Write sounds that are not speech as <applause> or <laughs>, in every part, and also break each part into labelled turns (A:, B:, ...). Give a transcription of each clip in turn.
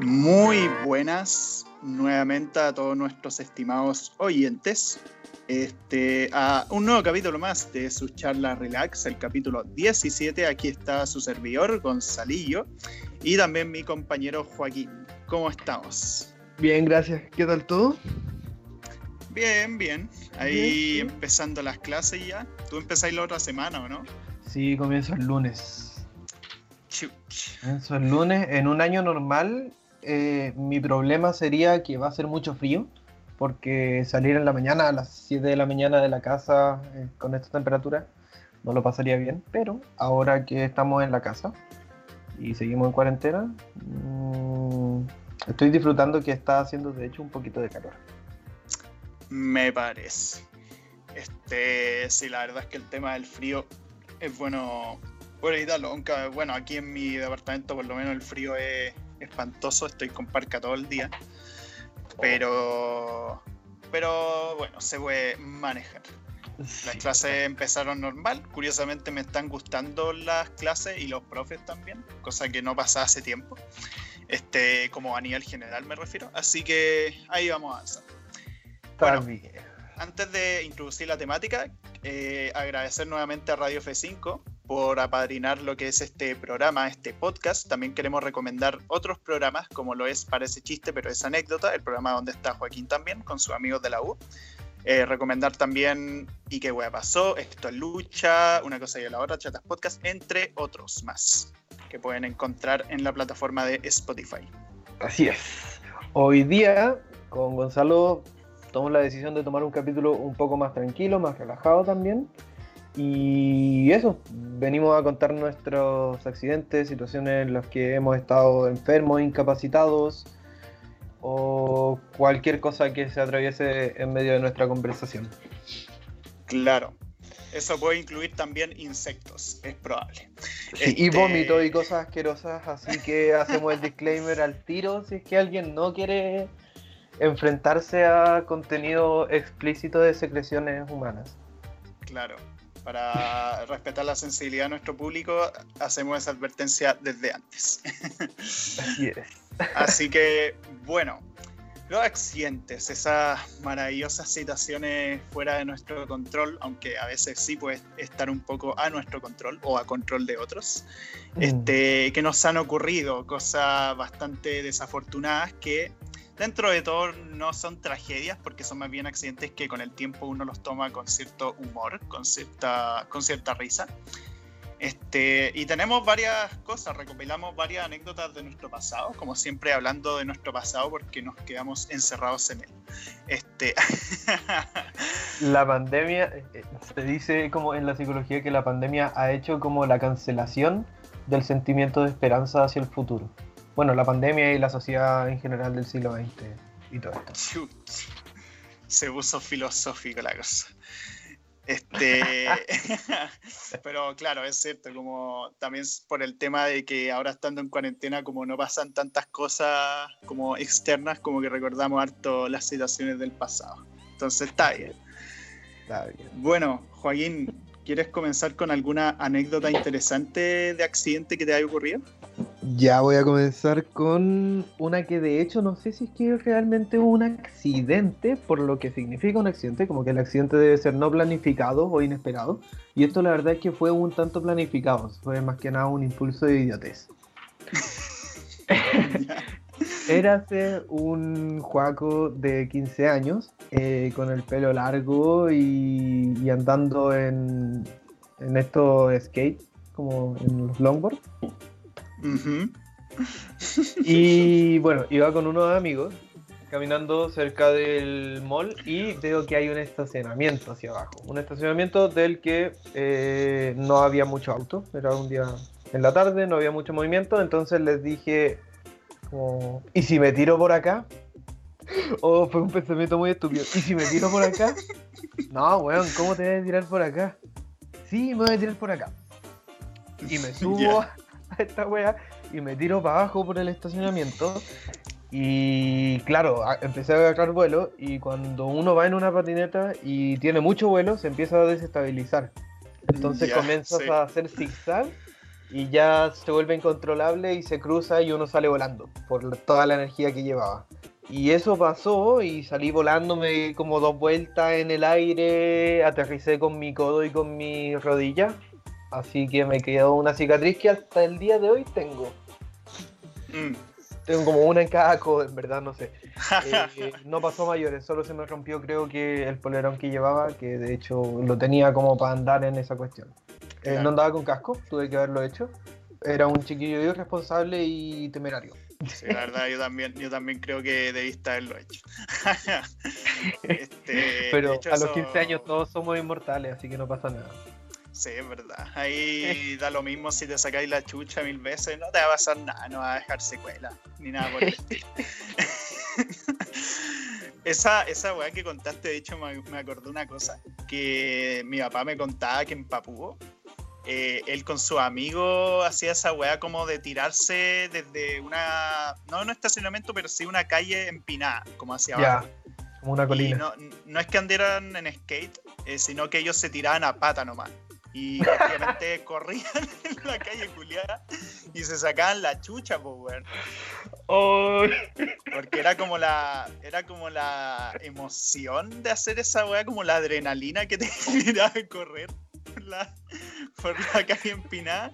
A: Muy buenas nuevamente a todos nuestros estimados oyentes este, a un nuevo capítulo más de su charla Relax, el capítulo 17. Aquí está su servidor Gonzalillo y también mi compañero Joaquín. ¿Cómo estamos?
B: Bien, gracias. ¿Qué tal todo?
A: Bien, bien. Ahí empezando las clases ya. ¿Tú empezáis la otra semana o no?
B: Sí, comienzo el lunes. Comienzo el lunes. En un año normal, eh, mi problema sería que va a ser mucho frío porque salir en la mañana a las 7 de la mañana de la casa eh, con esta temperatura no lo pasaría bien, pero ahora que estamos en la casa y seguimos en cuarentena, mm, estoy disfrutando que está haciendo de hecho un poquito de calor.
A: Me parece. Este, sí, la verdad es que el tema del frío es bueno por evitarlo, aunque bueno, aquí en mi departamento por lo menos el frío es espantoso, estoy con parca todo el día. Pero, pero bueno, se puede manejar. <laughs> Las clases empezaron normal. Curiosamente me están gustando las clases y los profes también, cosa que no pasa hace tiempo. Este, como a nivel general me refiero. Así que ahí vamos a avanzar. Bueno, antes de introducir la temática, eh, agradecer nuevamente a Radio F5 por apadrinar lo que es este programa, este podcast. También queremos recomendar otros programas, como lo es Parece Chiste, pero es anécdota, el programa donde está Joaquín también, con sus amigos de la U. Eh, recomendar también Y qué hueá pasó, Esto es Lucha, Una cosa y la otra, Chatas Podcast, entre otros más, que pueden encontrar en la plataforma de Spotify.
B: Así es. Hoy día, con Gonzalo, tomamos la decisión de tomar un capítulo un poco más tranquilo, más relajado también y eso, venimos a contar nuestros accidentes, situaciones en las que hemos estado enfermos, incapacitados o cualquier cosa que se atraviese en medio de nuestra conversación.
A: Claro, eso puede incluir también insectos, es probable.
B: Y este, vómito y cosas asquerosas, así que hacemos el disclaimer al tiro si es que alguien no quiere enfrentarse a contenido explícito de secreciones humanas.
A: Claro, para respetar la sensibilidad de nuestro público, hacemos esa advertencia desde antes.
B: Así es.
A: Así que, bueno, los accidentes, esas maravillosas situaciones fuera de nuestro control, aunque a veces sí puede estar un poco a nuestro control o a control de otros, mm. este, que nos han ocurrido, cosas bastante desafortunadas que dentro de todo no son tragedias porque son más bien accidentes que con el tiempo uno los toma con cierto humor, con cierta, con cierta risa. Este, y tenemos varias cosas, recopilamos varias anécdotas de nuestro pasado, como siempre hablando de nuestro pasado porque nos quedamos encerrados en él. Este... <laughs>
B: la pandemia, eh, eh, se dice como en la psicología que la pandemia ha hecho como la cancelación del sentimiento de esperanza hacia el futuro bueno, la pandemia y la sociedad en general del siglo XX y todo esto.
A: Se puso filosófico la cosa. Este, <laughs> pero claro, es cierto, como también por el tema de que ahora estando en cuarentena, como no pasan tantas cosas como externas, como que recordamos harto las situaciones del pasado. Entonces está bien. Está bien. Bueno, Joaquín, ¿quieres comenzar con alguna anécdota interesante de accidente que te haya ocurrido?
B: Ya voy a comenzar con una que de hecho no sé si es que realmente un accidente, por lo que significa un accidente, como que el accidente debe ser no planificado o inesperado. Y esto la verdad es que fue un tanto planificado, fue más que nada un impulso de idiotez. <laughs> Érase <laughs> un juaco de 15 años, eh, con el pelo largo y, andando en, en estos skate, como en los longboards. <laughs> Y bueno, iba con unos amigos caminando cerca del mall y veo que hay un estacionamiento hacia abajo. Un estacionamiento del que eh, no había mucho auto. Era un día en la tarde, no había mucho movimiento. Entonces les dije, ¿y si me tiro por acá? <laughs> Oh, fue un pensamiento muy estúpido. ¿Y si me tiro por acá? <laughs> No, weón, ¿cómo te voy a tirar por acá? Sí, me voy a tirar por acá. Y me subo <laughs> esta wea y me tiro para abajo por el estacionamiento. Y claro, empecé a agarrar vuelo y cuando uno va en una patineta y tiene mucho vuelo, se empieza a desestabilizar. Entonces comienzas a hacer zigzag y ya se vuelve incontrolable y se cruza y uno sale volando por toda la energía que llevaba. Y eso pasó y salí volándome como dos vueltas en el aire, aterricé con mi codo y con mi rodilla. Así que me quedó una cicatriz que hasta el día de hoy tengo. Mm. Tengo como una en cada codo, en verdad, no sé. <laughs> Eh, no pasó mayores, solo se me rompió creo que el polerón que llevaba, que de hecho lo tenía como para andar en esa cuestión. Eh, no andaba con casco, tuve que haberlo hecho. Era un chiquillo irresponsable y temerario.
A: Sí, la verdad, yo también, yo también creo que debiste haberlo hecho. <laughs>
B: este, Pero a los 15 años todos somos inmortales, así que no pasa nada.
A: Sí, es verdad. Ahí da lo mismo si te sacáis la chucha mil veces, no te va a pasar nada, no va a dejar secuela, ni nada por el estilo. <laughs> esa, esa weá que contaste, de hecho, me, me acordé una cosa, que mi papá me contaba que en Papúo eh, él con su amigo hacía esa weá como de tirarse desde una, no un estacionamiento, pero sí una calle empinada, como hacia abajo.
B: como una colina.
A: no, es que andieran en skate, eh, sino que ellos se tiraban a pata nomás. Y <laughs> obviamente corrían <laughs> en la calle culiada y se sacaban la chucha, pues, weón. Porque era como la era como la emoción de hacer esa weá, como la adrenalina que <laughs> te generaba correr la, por la calle empinada.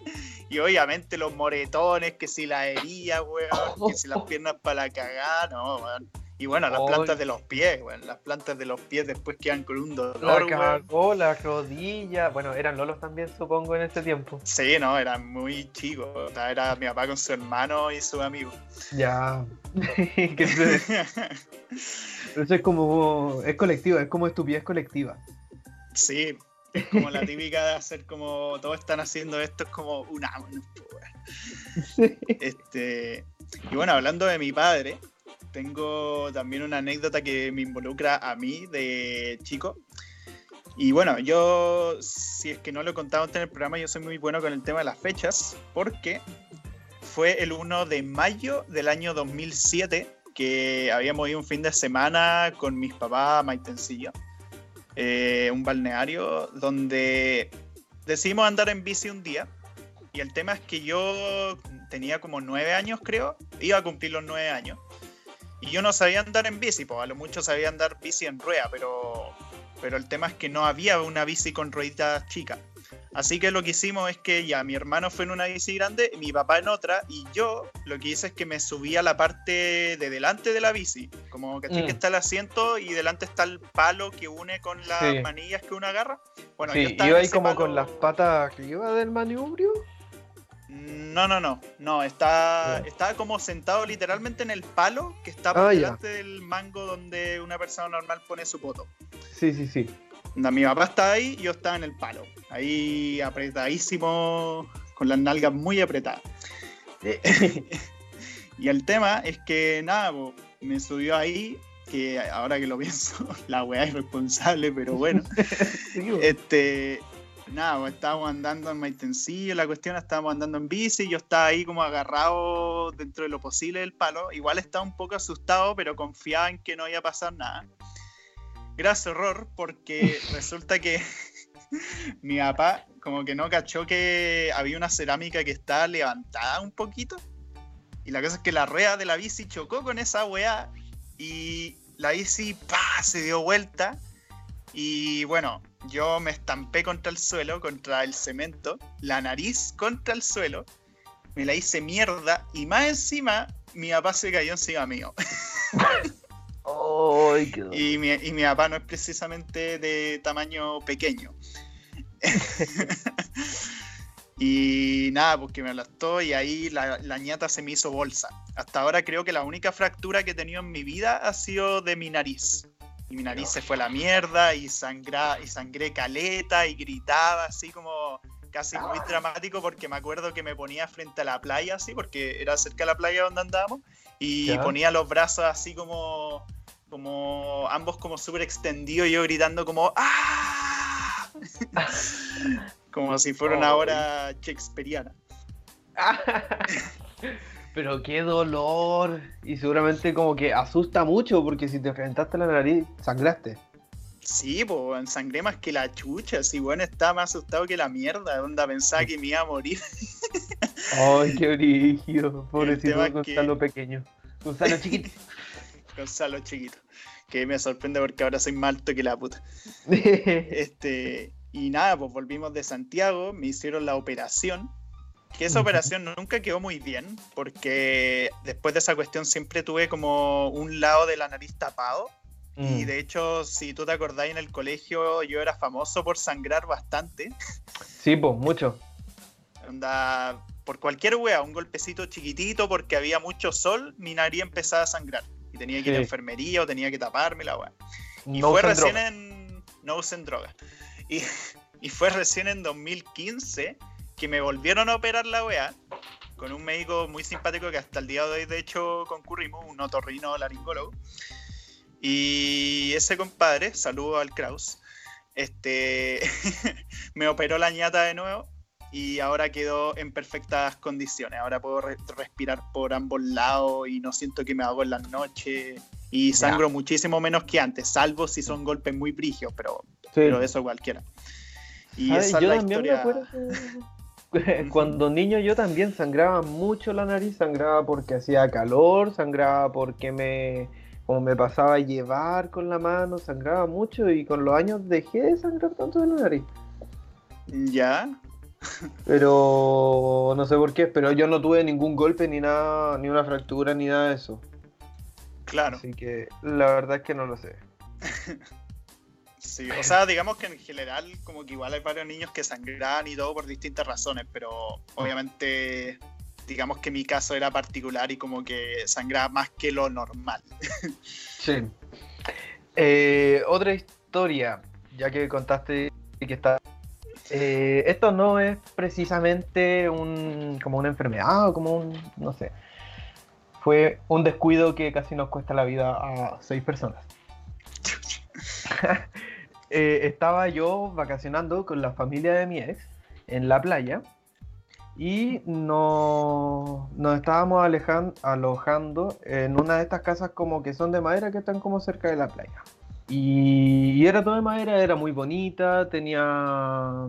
A: Y obviamente los moretones, que si la herida, weón, que si las piernas para la cagada, no, weón. Y bueno, las plantas de los pies, weón. Las plantas de los pies después quedan con un dolor,
B: La cagó, la rodilla. Bueno, eran lolos también, supongo, en ese tiempo.
A: Sí, no, eran muy chicos. era mi papá con su hermano y su amigo.
B: Ya. <laughs> <laughs> Eso es como. Es colectiva, es como estupidez colectiva.
A: Sí, es como la típica de hacer como todos están haciendo esto, es como una. <laughs> Este, y bueno, hablando de mi padre, tengo también una anécdota que me involucra a mí de chico. Y bueno, yo, si es que no lo he contado antes en el programa, yo soy muy bueno con el tema de las fechas, porque fue el 1 de mayo del año 2007 que habíamos ido un fin de semana con mis papás Maitencillo eh, un balneario donde decidimos andar en bici un día. Y el tema es que yo tenía como nueve años, creo, iba a cumplir los nueve años. Y yo no sabía andar en bici, pues a lo mucho sabía andar bici en rueda, pero, pero el tema es que no había una bici con rueditas chicas. Así que lo que hicimos es que ya mi hermano fue en una bici grande, mi papá en otra, y yo lo que hice es que me subí a la parte de delante de la bici. Como que, mm. que está el asiento y delante está el palo que une con las manillas que uno agarra.
B: Bueno, sí, yo iba ahí como con las patas arriba del manubrio.
A: No, no, no, no, está, está como sentado literalmente en el palo que está por ah, delante del mango donde una persona normal pone su poto.
B: Sí, sí, sí.
A: Mi papá está ahí y yo estaba en el palo. Ahí apretadísimo, con las nalgas muy apretadas. <laughs> y el tema es que, nada, me subió ahí, que ahora que lo pienso, <laughs> la weá es responsable, pero bueno. <laughs> este, nada, estábamos andando en Maitencillo, la cuestión, estábamos andando en bici, yo estaba ahí como agarrado dentro de lo posible del palo. Igual estaba un poco asustado, pero confiaba en que no iba a pasar nada. Gracias, error, porque <laughs> resulta que <laughs> mi papá como que no cachó que había una cerámica que estaba levantada un poquito. Y la cosa es que la rueda de la bici chocó con esa weá y la bici ¡pah! se dio vuelta. Y bueno, yo me estampé contra el suelo, contra el cemento, la nariz contra el suelo, me la hice mierda y más encima mi papá se cayó encima mío. <laughs> y, mi, y mi papá no es precisamente de tamaño pequeño. <laughs> y nada, pues que me aplastó y ahí la, la, ñata se me hizo bolsa. Hasta ahora creo que la única fractura que he tenido en mi vida ha sido de mi nariz. Y mi nariz se fue a la mierda y, sangra, y sangré caleta y gritaba así como casi muy dramático porque me acuerdo que me ponía frente a la playa así, porque era cerca de la playa donde andábamos, y ponía los brazos así como como ambos como súper extendidos, yo gritando como ¡Ah! <laughs> como si fuera una hora shakespeariana. <laughs> <laughs>
B: Pero qué dolor. Y seguramente como que asusta mucho porque si te enfrentaste la nariz, sangraste.
A: Sí, pues sangré más que la chucha. Sí, bueno, estaba más asustado que la mierda. Onda, pensaba que me iba a morir. <laughs>
B: Ay, qué brillo. Pobrecito Gonzalo pequeño. Gonzalo chiquito. <laughs>
A: Gonzalo chiquito. Que me sorprende porque ahora soy más alto que la puta. <laughs> este, y nada, pues volvimos de Santiago, me hicieron la operación. Que esa operación nunca quedó muy bien, porque después de esa cuestión siempre tuve como un lado de la nariz tapado y mm. de hecho, si tú te acordás, en el colegio yo era famoso por sangrar bastante.
B: Sí, pues, mucho.
A: Onda, por cualquier wea, un golpecito chiquitito porque había mucho sol, mi nariz empezaba a sangrar. Y tenía que ir a enfermería o tenía que taparme la wea. Y fue recién en. No usen droga. Y, <laughs> y fue recién en 2015 que me volvieron a operar la wea con un médico muy simpático que hasta el día de hoy, de hecho, concurrimos, un otorrino laringólogo. Y ese compadre, saludo al Kraus, este, <laughs> me operó la ñata de nuevo y ahora quedó en perfectas condiciones. Ahora puedo respirar por ambos lados y no siento que me hago en la noche y sangro muchísimo menos que antes, salvo si son golpes muy brigios, pero, pero eso cualquiera.
B: Y esa es la historia. <laughs> Cuando niño yo también sangraba mucho la nariz, sangraba porque hacía calor, sangraba porque me como me pasaba a llevar con la mano, sangraba mucho y con los años dejé de sangrar tanto de la nariz.
A: Ya.
B: Pero no sé por qué, pero yo no tuve ningún golpe ni nada, ni una fractura ni nada de eso.
A: Claro.
B: Así que la verdad es que no lo sé. <laughs>
A: sí, o sea, digamos que en general como que igual hay varios niños que sangran y todo por distintas razones, pero obviamente digamos que mi caso era particular y como que sangraba más que lo normal. <laughs>
B: sí. Eh, otra historia, ya que contaste que está... Eh, esto no es precisamente un, como una enfermedad o como un, no sé. Fue un descuido que casi nos cuesta la vida a seis personas. <laughs> Eh, estaba yo vacacionando con la familia de mi ex en la playa y nos, estábamos alojando en una de estas casas como que son de madera que están como cerca de la playa. Y, era todo de madera, era muy bonita, tenía,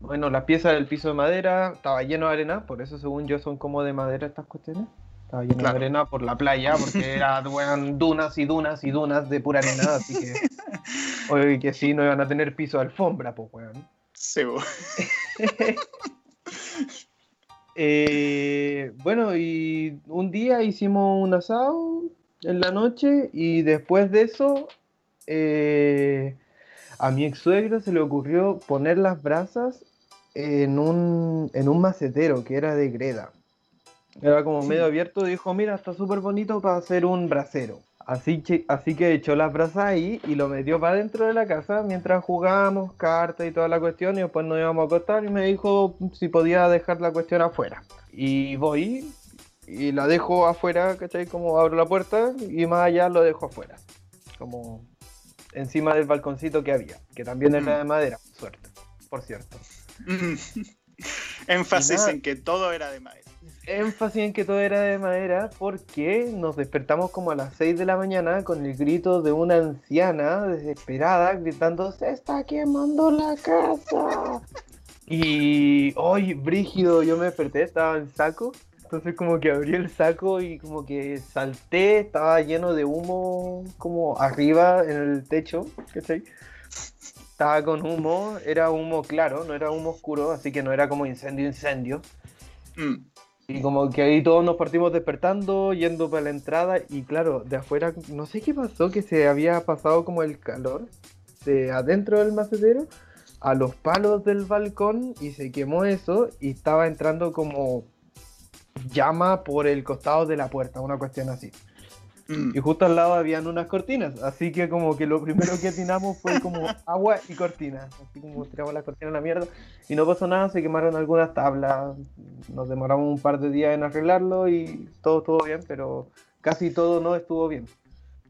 B: bueno, las piezas del piso de madera, estaba lleno de arena, por eso según yo son como de madera estas cuestiones. Estaba lleno de arena por la playa, porque eran <laughs> dunas y dunas y dunas de pura arena, así que, <laughs> oye, que sí, no iban a tener piso de alfombra, pues, weón.
A: Sí, <laughs>
B: Eh, bueno, y un día hicimos un asado en la noche y después de eso eh, a mi ex suegro se le ocurrió poner las brasas en un, en un macetero que era de greda. Era como medio abierto, dijo, mira, está súper bonito para hacer un brasero. Así así que echó las brasas ahí y lo metió para dentro de la casa mientras jugábamos cartas y toda la cuestión y después nos íbamos a acostar y me dijo si podía dejar la cuestión afuera. Y voy y la dejo afuera, ¿cachai? Como abro la puerta y más allá lo dejo afuera. Como encima del balconcito que había, que también era de madera, suerte, por cierto. <laughs>
A: Énfasis en que todo era de madera
B: énfasis en que todo era de madera porque nos despertamos como a las 6 de la mañana con el grito de una anciana desesperada gritando se está quemando la casa y hoy brígido yo me desperté estaba en saco. Entonces como que abrí el saco y como que salté estaba lleno de humo como arriba en el techo estaba con humo era humo claro no era humo oscuro así que no era como incendio incendio. Mm. Y como que ahí todos nos partimos despertando, yendo para la entrada y claro, de afuera, no sé qué pasó, que se había pasado como el calor de adentro del macetero a los palos del balcón y se quemó eso y estaba entrando como llama por el costado de la puerta, una cuestión así. Mm. Y justo al lado habían unas cortinas, así que como que lo primero que atinamos fue como <laughs> agua y cortinas, así como tiramos las cortinas a la mierda y no pasó nada, se quemaron algunas tablas, nos demoramos un par de días en arreglarlo y todo estuvo bien, pero casi todo no estuvo bien.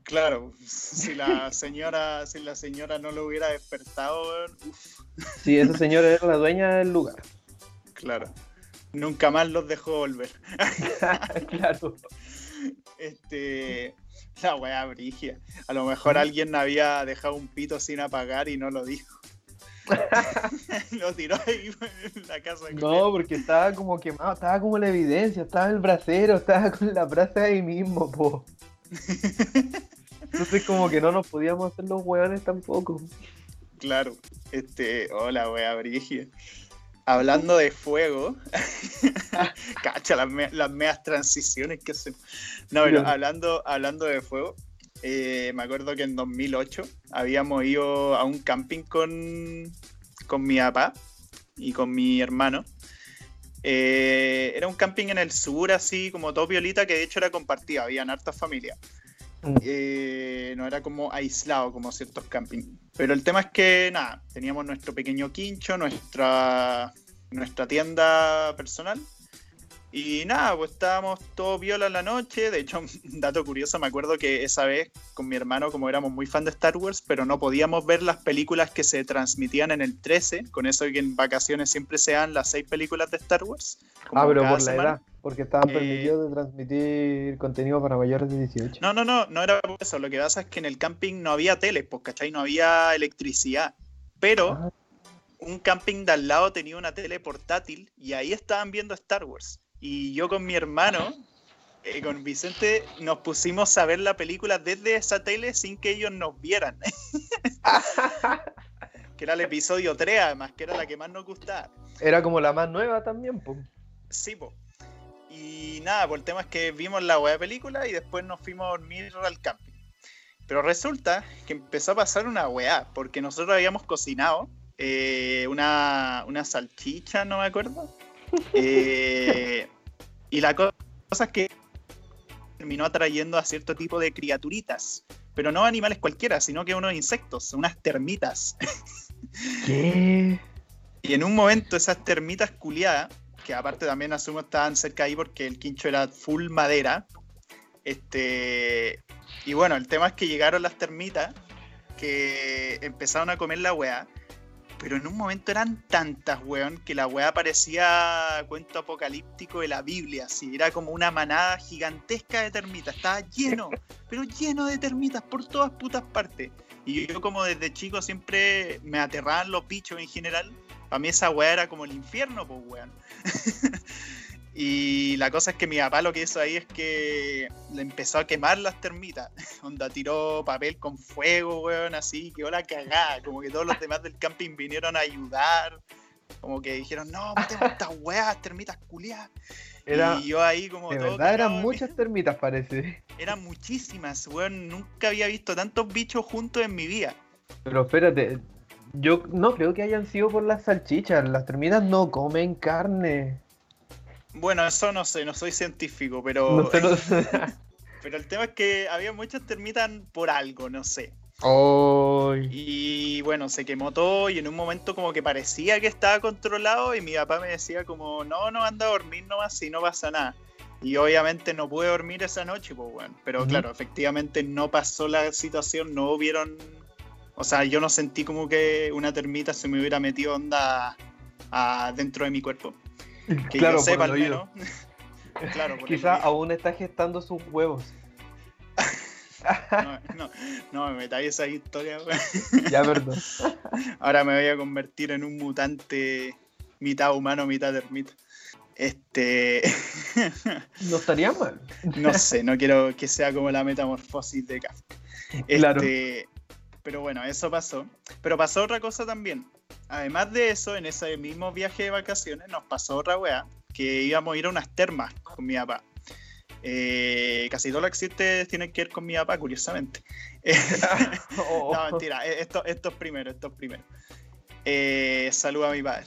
A: Claro, si la señora, si la señora no lo hubiera despertado,
B: uff. Sí, esa señora era la dueña del lugar.
A: Claro. Nunca más los dejó volver. <laughs>
B: claro.
A: Este, La wea brigia. A lo mejor alguien había dejado un pito sin apagar y no lo dijo. <laughs> lo tiró ahí en la casa.
B: No, porque estaba como quemado, estaba como la evidencia, estaba el brasero, estaba con la brasa ahí mismo, po. Entonces como que no nos podíamos hacer los hueones tampoco.
A: Claro, este, hola wea brigia. Hablando de fuego, <laughs> cacha las, medias transiciones que hacen. No, pero hablando, hablando de fuego, eh, me acuerdo que en 2008 habíamos ido a un camping con, con mi papá y con mi hermano. Eh, era un camping en el sur, así como todo violita, que de hecho era compartido, habían hartas familias. Mm. Eh, no era como aislado como ciertos campings. Pero el tema es que, nada, teníamos nuestro pequeño quincho, nuestra, nuestra tienda personal y nada, pues estábamos todos viola en la noche. De hecho, un <laughs> dato curioso, me acuerdo que esa vez con mi hermano, como éramos muy fan de Star Wars, pero no podíamos ver las películas que se transmitían en el 13, con eso que en vacaciones siempre sean las seis películas de Star Wars.
B: Ah, pero por la edad, porque estaban eh, permitidos de transmitir contenido para mayores de 18.
A: No, no, no, no era por eso. Lo que pasa es que en el camping no había tele, pues, ¿cachai? No había electricidad. Pero ah. un camping de al lado tenía una tele portátil y ahí estaban viendo Star Wars. Y yo con mi hermano, eh, con Vicente, nos pusimos a ver la película desde esa tele sin que ellos nos vieran. <laughs> que era el episodio 3, además, que era la que más nos gustaba.
B: Era como la más nueva también, pues.
A: Sí, pues. Y nada, pues el tema es que vimos la wea película y después nos fuimos a dormir al camping. Pero resulta que empezó a pasar una weá, porque nosotros habíamos cocinado eh, una, una salchicha, no me acuerdo, eh, y la cosa es que terminó atrayendo a cierto tipo de criaturitas, pero no animales cualquiera, sino que unos insectos, unas termitas. <laughs>
B: ¿Qué?
A: Y en un momento esas termitas culiadas, que aparte también asumo estaban cerca ahí porque el quincho era full madera, este... Y bueno, el tema es que llegaron las termitas que empezaron a comer la weá pero en un momento eran tantas, weón, que la weá parecía cuento apocalíptico de la Biblia, así, era como una manada gigantesca de termitas, estaba lleno, <laughs> pero lleno de termitas por todas putas partes. Y yo como desde chico siempre me aterraban los bichos en general, para mí esa weá era como el infierno, pues weón. <laughs> Y la cosa es que mi papá lo que hizo ahí es que le empezó a quemar las termitas. <laughs> Onda tiró papel con fuego, weón, así, quedó la cagada. Como que todos los demás del camping vinieron a ayudar. Como que dijeron, no, matemos estas weas, termitas culiadas. y yo ahí como
B: de verdad eran muchas termitas parece.
A: Eran muchísimas, weón. Nunca había visto tantos bichos juntos en mi vida.
B: Pero espérate, yo no creo que hayan sido por las salchichas. Las termitas no comen carne.
A: Bueno, eso no sé, no soy científico, pero. <laughs> pero el tema es que había muchas termitas por algo, no sé. Y bueno, se quemó todo y en un momento como que parecía que estaba controlado y mi papá me decía como, no, no, anda a dormir nomás si no pasa nada. Y obviamente no pude dormir esa noche, pues bueno. Pero claro, efectivamente no pasó la situación, no hubieron... O sea, yo no sentí como que una termita se me hubiera metido onda dentro de mi cuerpo.
B: Que claro, yo sepa al menos. <laughs> claro, Quizá aún está gestando sus huevos. <laughs>
A: no, no, no, me metáis esa historia.
B: ya, perdón. <laughs>
A: Ahora me voy a convertir en un mutante mitad humano, mitad termita. Este.
B: no estaría mal.
A: no sé, no quiero que sea como la metamorfosis de Kafka. Claro. Pero bueno, eso pasó. Pero pasó otra cosa también. Además de eso, en ese mismo viaje de vacaciones nos pasó otra weá, que íbamos a ir a unas termas con mi papá. Eh, casi todo lo que existe tiene que ver con mi papá, curiosamente. <laughs> <laughs> Oh. no, mentira, eh, esto, esto es primero, esto es primero. Eh, saludo a mi padre.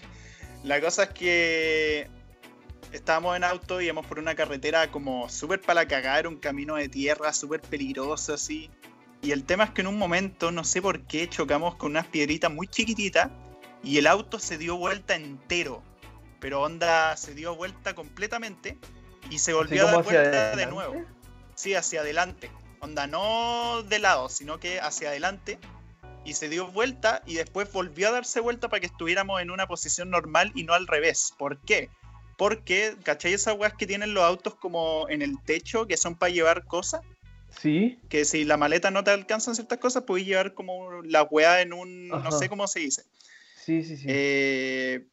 A: La cosa es que estábamos en auto y íbamos por una carretera como súper para la cagada, era un camino de tierra súper peligroso así. Y el tema es que en un momento, no sé por qué, chocamos con unas piedritas muy chiquititas y el auto se dio vuelta entero. Pero onda se dio vuelta completamente y se volvió a dar vuelta de nuevo. Sí, hacia adelante. Onda no de lado, sino que hacia adelante. Y se dio vuelta y después volvió a darse vuelta para que estuviéramos en una posición normal y no al revés. ¿Por qué? Porque, ¿cachai esas weas que tienen los autos como en el techo que son para llevar cosas?
B: Sí.
A: Que si la maleta no te alcanzan ciertas cosas, puedes llevar como la weá en un. No sé cómo se dice.
B: Sí, sí, sí.
A: Eh,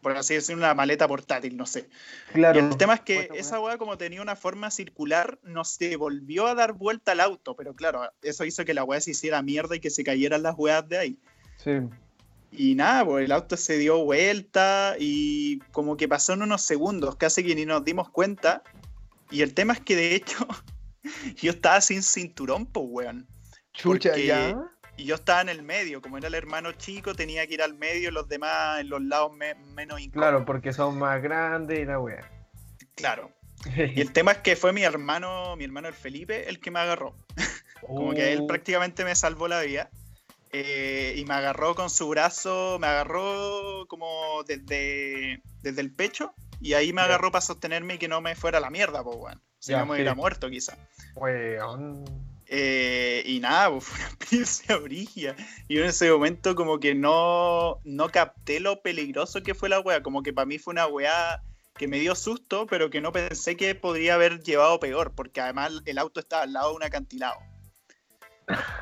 A: por así decirlo, una maleta portátil, no sé.
B: claro.
A: Y el tema es que esa
B: weá.
A: weá, como tenía una forma circular, no se volvió a dar vuelta al auto, pero claro, eso hizo que la weá se hiciera mierda y que se cayeran las weas de ahí.
B: Sí.
A: Y nada, pues el auto se dio vuelta y como que pasó en unos segundos, casi que ni nos dimos cuenta. Y el tema es que de hecho <laughs> <laughs> yo estaba sin cinturón, pues weón.
B: Chucha, ya.
A: Y yo estaba en el medio, como era el hermano chico, tenía que ir al medio, los demás en los lados me- menos incómodos.
B: Claro, porque son más grandes y la wea.
A: Claro. <laughs> Y el tema es que fue mi hermano, mi hermano el Felipe, el que me agarró. <laughs> Como que él
B: Oh,
A: prácticamente me salvó la vida. eh, y me agarró con su brazo, me agarró como desde, desde el pecho. Y ahí me agarró para sostenerme y que no me fuera a la mierda, pues, weón. Si no me hubiera muerto, quizá.
B: Weón.
A: Eh, y nada, pues <laughs> fue una experiencia brigia. Y yo en ese momento como que no, no capté lo peligroso que fue la wea. Como que para mí fue una wea que me dio susto, pero que no pensé que podría haber llevado peor, porque además el auto estaba al lado de un acantilado.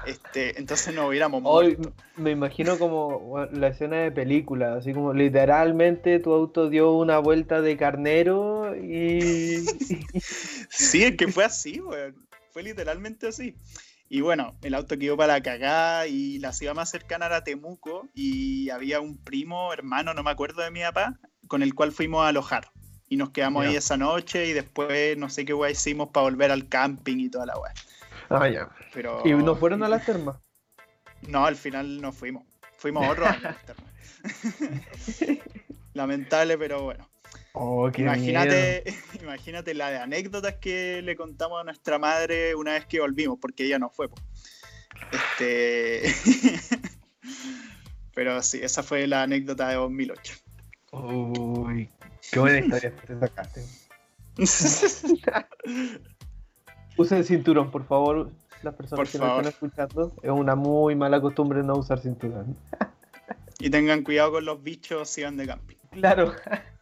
A: Este, entonces no hubiéramos
B: Hoy
A: muerto.
B: me imagino como la escena de película, así como literalmente tu auto dio una vuelta de carnero y... <laughs>
A: Sí, es que fue así, weón. Fue literalmente así. Y bueno, el auto quedó para la cagada y la ciudad más cercana era Temuco y había un primo, hermano, no me acuerdo de mi papá, con el cual fuimos a alojar. Y nos quedamos ahí esa noche y después no sé qué weá hicimos para volver al camping y toda la weá.
B: Ah, ya.
A: Pero...
B: Y no fueron a las termas.
A: No, al final no fuimos. Fuimos a otro año. externo. <laughs> Lamentable, pero bueno.
B: Oh, qué miedo.
A: Imagínate, <laughs> imagínate la de anécdotas que le contamos a nuestra madre una vez que volvimos, porque ella no fue. po. Este... <laughs> Pero sí, esa fue la anécdota de 2008.
B: Uy, qué buena historia te sacaste. Usen cinturón, por favor. Las personas
A: Por
B: que nos están escuchando. Es una muy mala costumbre no usar cinturón.
A: Y tengan cuidado con los bichos si van de camping.
B: Claro. <laughs>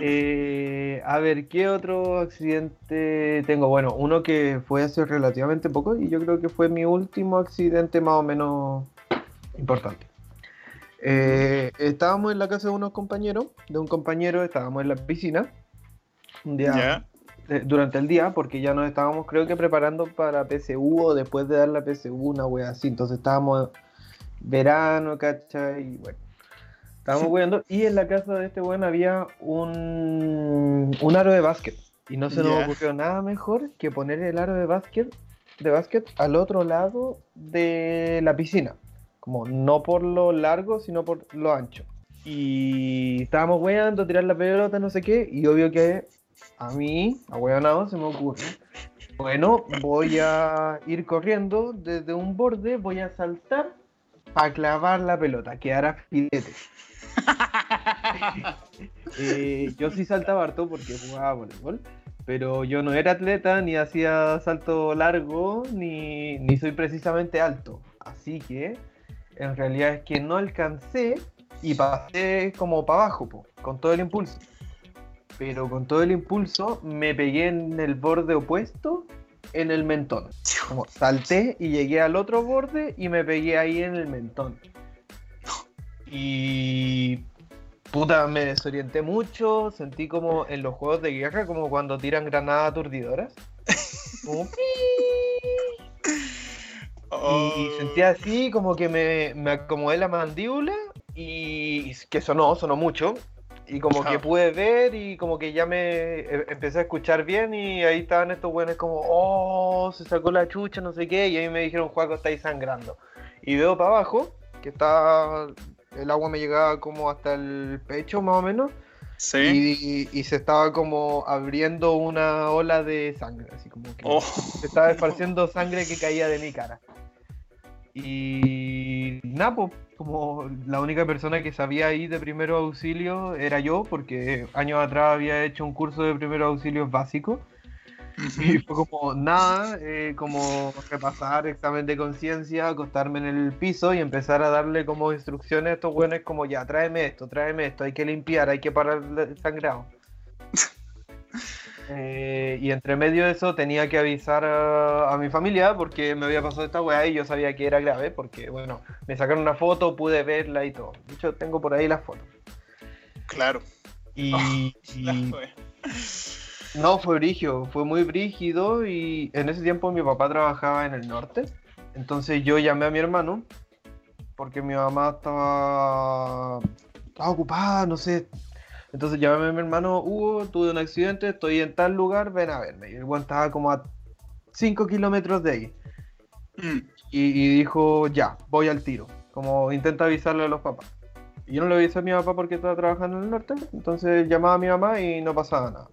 B: Eh, a ver, ¿qué otro accidente tengo? Bueno, uno que fue hace relativamente poco y yo creo que fue mi último accidente más o menos importante. Eh, estábamos en la casa de unos compañeros, de un compañero, estábamos en la piscina un día. Eh, durante el día, porque ya nos estábamos creo que preparando para PSU o después de dar la PSU, una wea así, entonces estábamos verano, ¿cachai? Y bueno. Estábamos jugando y en la casa de este weón había un, un aro de básquet. Y no se nos ocurrió nada mejor que poner el aro de básquet, de básquet al otro lado de la piscina. Como no por lo largo, sino por lo ancho. Y estábamos weando, tirar la pelota, no sé qué. Y obvio que a mí, a weonado, se me ocurre. Bueno, voy a ir corriendo desde un borde, voy a saltar para clavar la pelota, quedar filete. <laughs> Eh, yo sí saltaba harto porque jugaba voleibol, pero yo no era atleta, ni hacía salto largo, ni, ni soy precisamente alto. Así que en realidad es que no alcancé y pasé como para abajo, po, con todo el impulso. Pero con todo el impulso me pegué en el borde opuesto en el mentón. Como salté y llegué al otro borde y me pegué ahí en el mentón. Y puta, me desorienté mucho, sentí como en los juegos de guerra, como cuando tiran granadas aturdidoras. Como <laughs>
A: Oh,
B: y sentí así como que me, me acomodé la mandíbula y que sonó, sonó mucho. Y como que pude ver y como que ya me eh, empecé a escuchar bien y ahí estaban estos buenos como, oh, se sacó la chucha, no sé qué. Y ahí me dijeron, Juaco, estáis sangrando. Y veo para abajo, que está, el agua me llegaba como hasta el pecho más o menos.
A: Sí.
B: Y, y se estaba como abriendo una ola de sangre, así como que
A: Oh.
B: se estaba esparciendo sangre que caía de mi cara. Y pues, como la única persona que sabía ahí de primero auxilio era yo, porque años atrás había hecho un curso de primeros auxilios básicos. Y fue como nada, eh, como repasar examen de conciencia, acostarme en el piso y empezar a darle como instrucciones a estos buenos como ya, tráeme esto, tráeme esto, hay que limpiar, hay que parar el sangrado. <laughs> Eh, y entre medio de eso tenía que avisar a, mi familia porque me había pasado esta weá y yo sabía que era grave porque, bueno, me sacaron una foto, pude verla y todo. De hecho, tengo por ahí las fotos.
A: Claro.
B: Y, <laughs> no, fue brígido, fue muy brígido y en ese tiempo mi papá trabajaba en el norte. Entonces yo llamé a mi hermano porque mi mamá estaba, estaba ocupada, no sé, entonces llamé a mi hermano, Hugo, tuve un accidente, estoy en tal lugar, ven a verme. Y el buen estaba como a 5 kilómetros de ahí. Mm. Y, dijo, ya, voy al tiro. Como intenta avisarle a los papás. Y yo no le avisé a mi papá porque estaba trabajando en el norte. Entonces llamaba a mi mamá y no pasaba nada.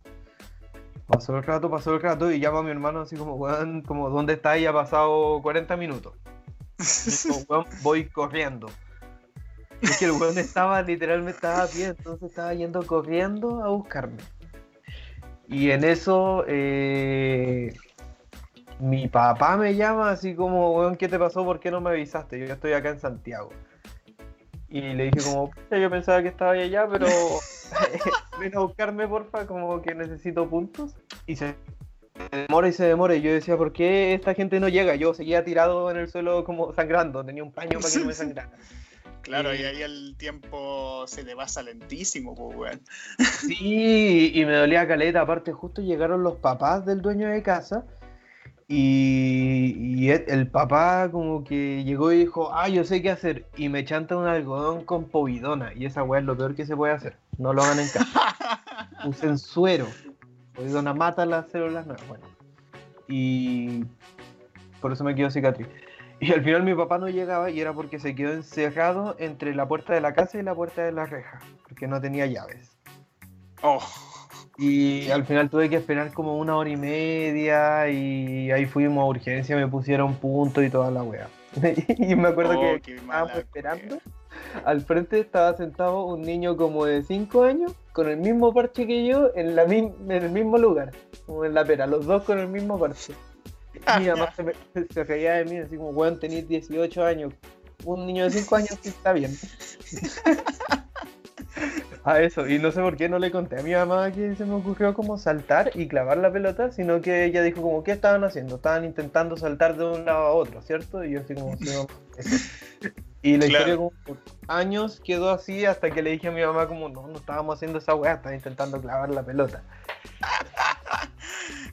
B: Pasó el rato, pasó el rato y llama a mi hermano así como, weón, como, ¿dónde está? Y ha pasado 40 minutos. voy corriendo. Es que el weón estaba, literalmente estaba a pie, entonces estaba yendo corriendo a buscarme. Y en eso, eh, mi papá me llama así como, weón, ¿qué te pasó? ¿Por qué no me avisaste? Yo ya estoy acá en Santiago. Y le dije como, yo pensaba que estaba allá, pero <laughs> ven a buscarme, porfa, como que necesito puntos. Y se demora y se demora. Y yo decía, ¿por qué esta gente no llega? Yo seguía tirado en el suelo como sangrando, tenía un paño para que no me <laughs> sangrara.
A: Claro, y ahí el tiempo se le pasa lentísimo, pues, weón.
B: Sí, y me dolía caleta. Aparte, justo llegaron los papás del dueño de casa. Y, el papá como que llegó y dijo, ah, yo sé qué hacer. Y me chanta un algodón con povidona. Y esa weá es lo peor que se puede hacer. No lo hagan en casa. <laughs> Usen suero. Povidona mata las células nuevas. Bueno. Y por eso me quedo cicatriz. <laughs> Y al final mi papá no llegaba y era porque se quedó encerrado entre la puerta de la casa y la puerta de la reja, porque no tenía llaves.
A: Oh.
B: Y al final tuve que esperar como una hora y media y ahí fuimos a urgencia, me pusieron punto y toda la wea. <laughs> y me acuerdo oh, que estábamos esperando. Al frente estaba sentado un niño como de 5 años con el mismo parche que yo en, la, en el mismo lugar, como en la pera, los dos con el mismo parche. Mi mamá <laughs> se, se, reía de mí, así como, weón, tenéis 18 años. Un niño de 5 años sí está bien. <laughs> a eso, y no sé por qué no le conté a mi mamá que se me ocurrió como saltar y clavar la pelota, sino que ella dijo como, ¿qué estaban haciendo? Estaban intentando saltar de un lado a otro, ¿cierto? Y yo así como, Y la historia como por años quedó así hasta que le dije a mi mamá como, no, no estábamos haciendo esa weá, estaban intentando clavar la pelota. <laughs>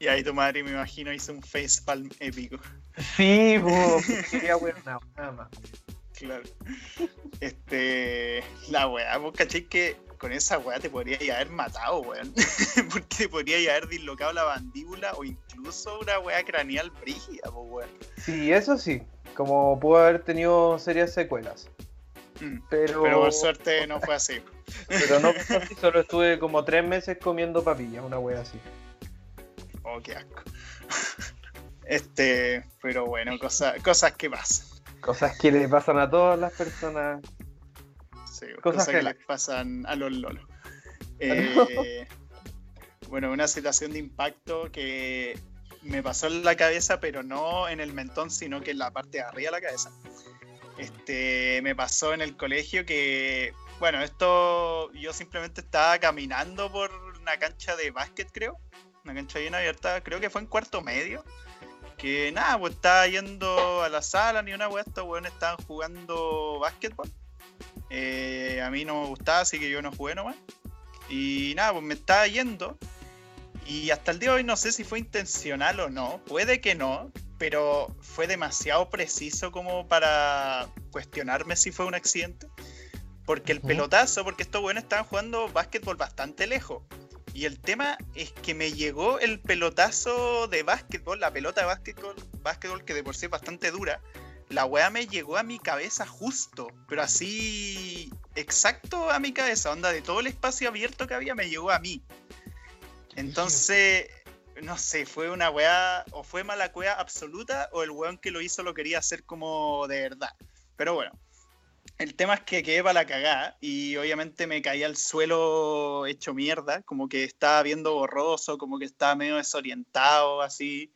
A: Y ahí tu madre, me imagino, hizo un facepalm épico.
B: Sí, quería nada más.
A: Claro. Este. La weá, vos caché que con esa weá te podría haber matado, weón. <laughs> Porque te podría haber dislocado la mandíbula o incluso una weá craneal brígida, weón.
B: Sí, eso sí. Como pudo haber tenido serias secuelas.
A: Mm, pero... pero por suerte no fue así. <laughs>
B: pero no fue así, solo estuve como tres meses comiendo papillas, una weá así.
A: Oh, qué asco. <laughs> Este, pero bueno, cosas que pasan.
B: Cosas que le pasan a todas las personas.
A: Sí, cosas, que, les pasan a los lolos. <laughs> Eh, bueno, una situación de impacto que me pasó en la cabeza, pero no en el mentón, sino que en la parte de arriba de la cabeza. Este, me pasó en el colegio que, bueno, esto yo simplemente estaba caminando por una cancha de básquet, creo, una cancha bien abierta, creo que fue en cuarto medio. Que nada, pues estaba yendo a la sala, ni una wea, estos weones estaban jugando básquetbol. Eh, a mí no me gustaba, así que yo no jugué nomás. Y nada, pues me estaba yendo. Y hasta el día de hoy no sé si fue intencional o no. Puede que no, pero fue demasiado preciso como para cuestionarme si fue un accidente. Porque el pelotazo, porque estos weones estaban jugando básquetbol bastante lejos. Y el tema es que me llegó el pelotazo de básquetbol, la pelota de básquetbol, básquetbol que de por sí es bastante dura. La weá me llegó a mi cabeza justo, pero así exacto a mi cabeza, onda de todo el espacio abierto que había me llegó a mí. Entonces, no sé, fue una weá, o fue mala cueva absoluta, o el weón que lo hizo lo quería hacer como de verdad. Pero bueno, el tema es que quedé para la cagada y obviamente me caí al suelo hecho mierda, como que estaba viendo borroso, como que estaba medio desorientado, así.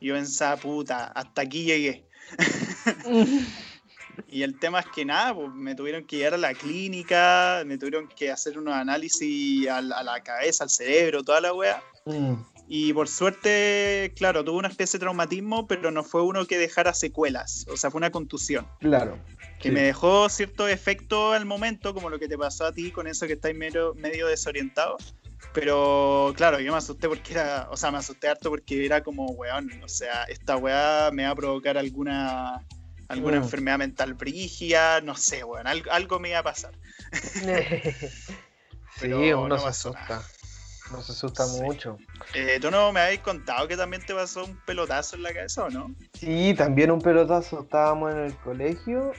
A: Y yo pensaba, puta, hasta aquí llegué. <laughs> Y el tema es que nada, pues, me tuvieron que llevar a la clínica, me tuvieron que hacer unos análisis a la, a la cabeza, al cerebro, toda la wea.
B: Mm,
A: Y por suerte, claro, tuvo una especie de traumatismo, pero no fue uno que dejara secuelas, o sea, fue una contusión.
B: claro.
A: Que
B: Sí.
A: me dejó cierto efecto al momento, como lo que te pasó a ti con eso que estáis medio, medio desorientado. Pero claro, yo me asusté porque era, o sea, me asusté harto porque era como, weón, o sea, esta weá me va a provocar alguna, alguna
B: Mm.
A: enfermedad mental brígida, no sé, weón, algo, algo me iba a pasar. <laughs>
B: sí, uno
A: no
B: se asusta. Uno se asusta
A: Sí.
B: mucho.
A: Eh, ¿Tú no me habéis contado que también te pasó un pelotazo en la cabeza o no?
B: Sí, también un pelotazo. Estábamos en el colegio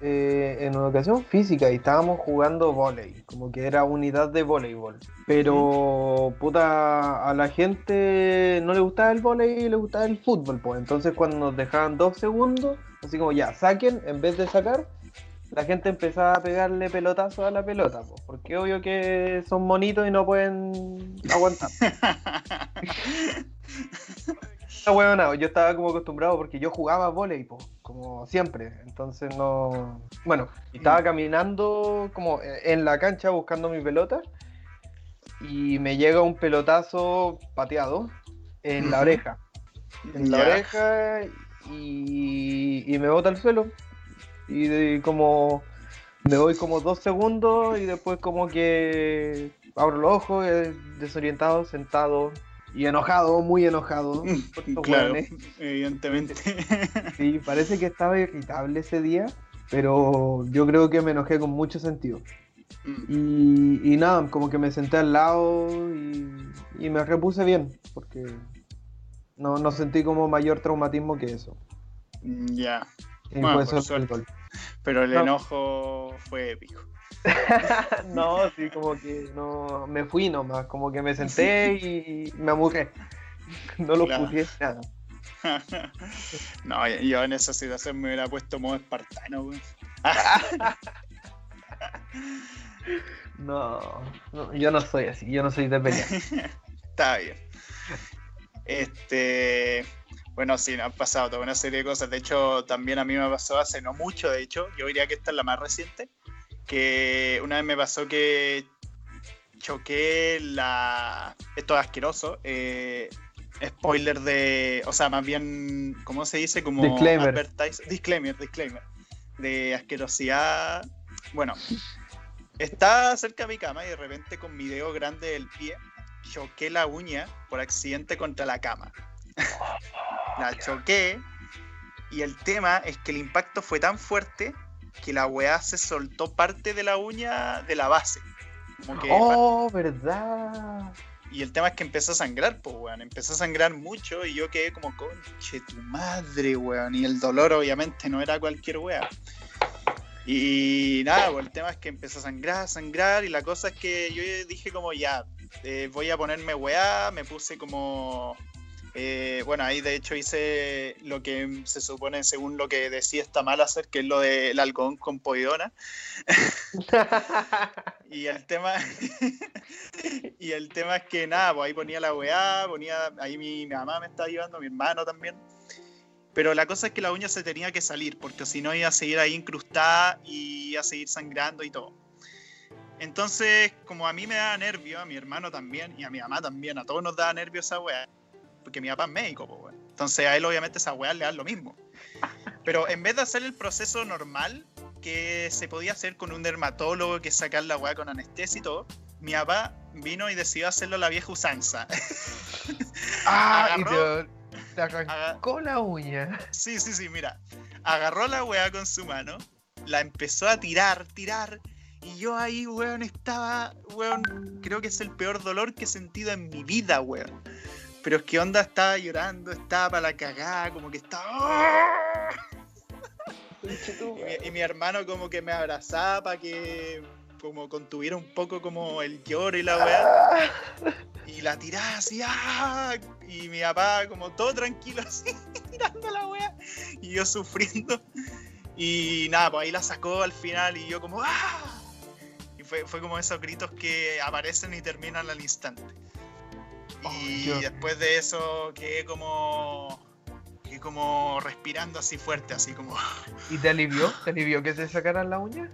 B: eh, en educación física y estábamos jugando volei, como que era unidad de voleibol. Pero, puta, a la gente no le gustaba el volei y le gustaba el fútbol, pues. Entonces, cuando nos dejaban dos segundos, así como ya, saquen, en vez de sacar, la gente empezaba a pegarle pelotazos a la pelota, pues, porque obvio que son monitos y no pueden aguantar. <laughs> Está huevonao, Yo estaba como acostumbrado porque yo jugaba volei, po, como siempre. Entonces no. Bueno, estaba caminando como en la cancha buscando mi pelota. Y me llega un pelotazo pateado en la oreja. En la oreja y, y me bota al suelo. Y de- como me voy como dos segundos y después como que abro los ojos, eh, desorientado, sentado y enojado, muy enojado. <laughs>
A: claro,
B: hueones.
A: evidentemente. <laughs>
B: Sí, parece que estaba irritable ese día, pero yo creo que me enojé con mucho sentido.
A: Mm,
B: Y, y nada, como que me senté al lado y, y me repuse bien, porque no, no sentí como mayor traumatismo que eso.
A: ya,
B: Y
A: Bueno, pero el
B: No.
A: enojo fue épico. <laughs>
B: no, sí, como que no me fui nomás, como que me senté y me amurré. No lo
A: Claro.
B: nada. <laughs>
A: no, yo en esa situación me hubiera puesto modo espartano, weón. <laughs>
B: No, no, yo no soy así, yo no soy de pelear.
A: Está bien. Este. Bueno, sí, me han pasado toda una serie de cosas. De hecho, también a mí me pasó hace no mucho, de hecho. Yo diría que esta es la más reciente. Que una vez me pasó que choqué la. Esto es asqueroso. eh, spoiler de. O sea, más bien. ¿Cómo se dice? Como.
B: Disclaimer.
A: advertise- Disclaimer, disclaimer. De asquerosidad. Bueno. Estaba cerca de mi cama y de repente con mi dedo grande del pie choqué la uña por accidente contra la cama. la choqué y el tema es que el impacto fue tan fuerte que la weá se soltó parte de la uña de la base. Como que
B: Oh, verdad.
A: y el tema es que empezó a sangrar, pues, weón. Empezó a sangrar mucho y yo quedé como, conche tu madre, weón. Y el dolor, obviamente, no era cualquier weón. Y nada, pues el tema es que empezó a sangrar, a sangrar. Y la cosa es que yo dije, como, ya, eh, voy a ponerme weá. Me puse como. Eh, bueno, ahí de hecho hice lo que se supone, según lo que decía está mal hacer, que es lo del algodón con poidona. <laughs> Y el tema <laughs> y el tema es que nada, pues ahí ponía la weá, ponía ahí mi, mi mamá me estaba ayudando, mi hermano también. Pero la cosa es que la uña se tenía que salir, porque si no iba a seguir ahí incrustada y iba a seguir sangrando y todo. Entonces, como a mí me daba nervio, a mi hermano también, y a mi mamá también, a todos nos daba nervio esa weá, porque mi papá es médico, pues weón. Entonces a él obviamente esa weá le da lo mismo. Pero en vez de hacer el proceso normal, que se podía hacer con un dermatólogo, que sacar la weá con anestesia y todo, mi papá vino y decidió hacerlo a la vieja usanza. <laughs>
B: ah, y
A: Agarró-
B: te, te arrancó la uña.
A: Sí, sí, sí, mira. Agarró la weá con su mano, la empezó a tirar, tirar. Y yo ahí, weón, estaba, weón, creo que es el peor dolor que he sentido en mi vida, weón. Pero es que onda estaba llorando, estaba para la cagada, como que estaba... Y mi, y mi hermano como que me abrazaba para que como contuviera un poco como el lloro y la weá. Y la tiraba así, ¡ah! Y mi papá como todo tranquilo <laughs> así, tirando la weá. Y yo sufriendo. Y nada, pues ahí la sacó al final y yo como ¡ah! Y fue, fue como esos gritos que aparecen y terminan al instante.
B: Oh,
A: Y después de eso quedé como... Quedé como respirando así fuerte, así como...
B: ¿Y te alivió? ¿Te alivió que te sacaran la uña?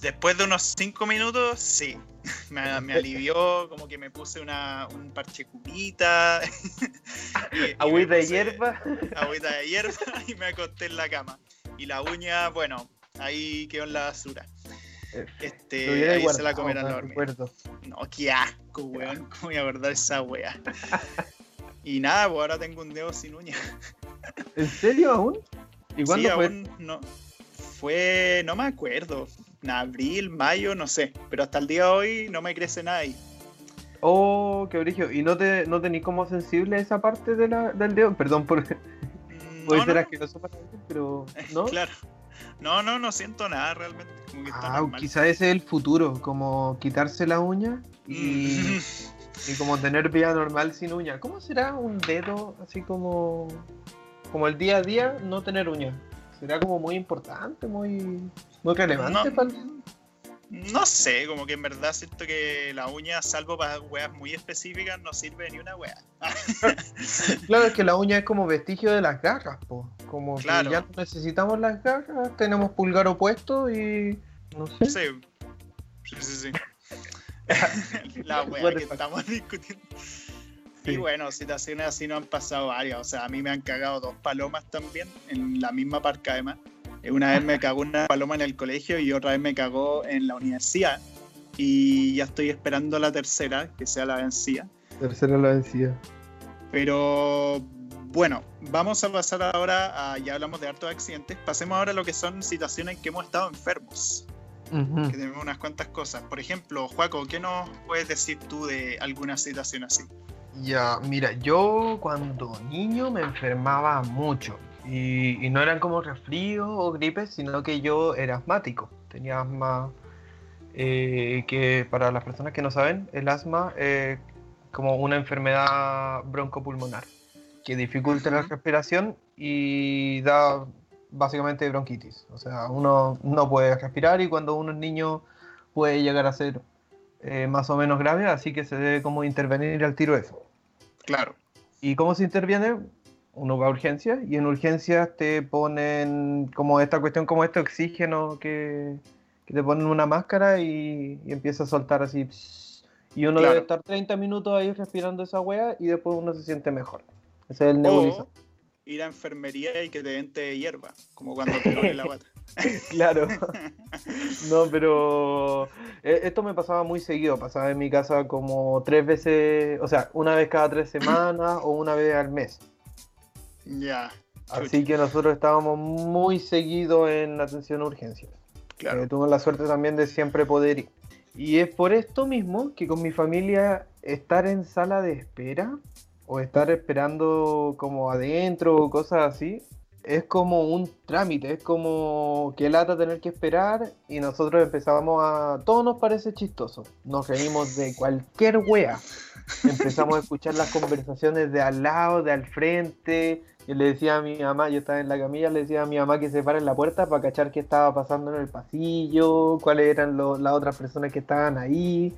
A: Después de unos 5 minutos, sí. <laughs> Me, me, alivió, como que me puse una, un parche cubita. <laughs>
B: agüita de hierba.
A: Agüita de hierba <laughs> y me acosté en la cama. Y la uña, bueno, ahí quedó en la basura. Este, ahí se la comerán No, qué asco, weón. ¿Cómo voy a guardar esa wea? y nada, pues ahora tengo un dedo sin uña.
B: ¿En serio aún?
A: ¿Y cuándo sí, fue? Aún no. Fue, no me acuerdo en abril, mayo, no sé. Pero hasta el día de hoy no me crece nada ahí.
B: Oh, qué brillo. ¿Y no te no tenés como sensible esa parte de la, del dedo? Perdón por. Mm, Puede ser asqueroso para pero. <laughs> ¿no?
A: claro. No, no, no siento nada realmente. Como que
B: ah, quizá ese es el futuro, como quitarse la uña y, y como tener vida normal sin uña. ¿Cómo será un dedo así como, como el día a día no tener uña? ¿Será como muy importante, muy, muy relevante
A: no, No sé, como que en verdad siento que la uña, salvo para weas muy específicas, no sirve ni una wea. <laughs>
B: claro, es que la uña es como vestigio de las garras, po. Como que ya necesitamos las garras, tenemos pulgar opuesto y. No sé.
A: Sí, sí, sí. <laughs> la wea que estamos discutiendo. Y bueno, situaciones así no han pasado varias. O sea, a mí me han cagado dos palomas también en la misma parca además. Una vez me cagó una paloma en el colegio y otra vez me cagó en la universidad. Y ya estoy esperando la tercera, que sea la vencida.
B: Tercera la vencida.
A: Pero bueno, vamos a pasar ahora a, ya hablamos de hartos accidentes, pasemos ahora a lo que son situaciones en que hemos estado enfermos. Que tenemos unas cuantas cosas. Por ejemplo, Juaco, ¿qué nos puedes decir tú de alguna situación así?
B: Ya, mira, yo cuando niño me enfermaba mucho y, no eran como resfríos o gripes, sino que yo era asmático. Tenía asma, eh, que para las personas que no saben, el asma es como una enfermedad broncopulmonar que dificulta la respiración y da básicamente bronquitis. O sea, uno no puede respirar y cuando uno es niño puede llegar a ser eh, más o menos grave, así que se debe como intervenir al tiro eso.
A: Claro.
B: ¿Y cómo se interviene? Uno va a urgencias y en urgencias te ponen como esta cuestión, como este oxígeno que, te ponen una máscara y, empieza a soltar así. y uno debe estar 30 minutos ahí respirando esa wea y después uno se siente mejor. Ese es el nebulizador
A: ir a enfermería y que te den té hierba, como cuando te duele la <laughs> bata.
B: claro. <laughs> No, pero eh, esto me pasaba muy seguido, pasaba en mi casa como tres veces, o sea, una vez cada tres semanas o una vez al mes.
A: Ya.
B: Así que nosotros estábamos muy seguidos en atención a urgencias. Claro. Eh, tuve la suerte también de siempre poder ir. Y es por esto mismo que con mi familia estar en sala de espera o estar esperando como adentro o cosas así, es como un trámite, es como que lata tener que esperar y nosotros empezamos a... Todo nos parece chistoso, nos reímos de cualquier wea. <laughs> Empezamos a escuchar las conversaciones de al lado, de al frente. Yo le decía a mi mamá, yo estaba en la camilla, le decía a mi mamá que se pare en la puerta para cachar qué estaba pasando en el pasillo, cuáles eran las otras personas que estaban ahí.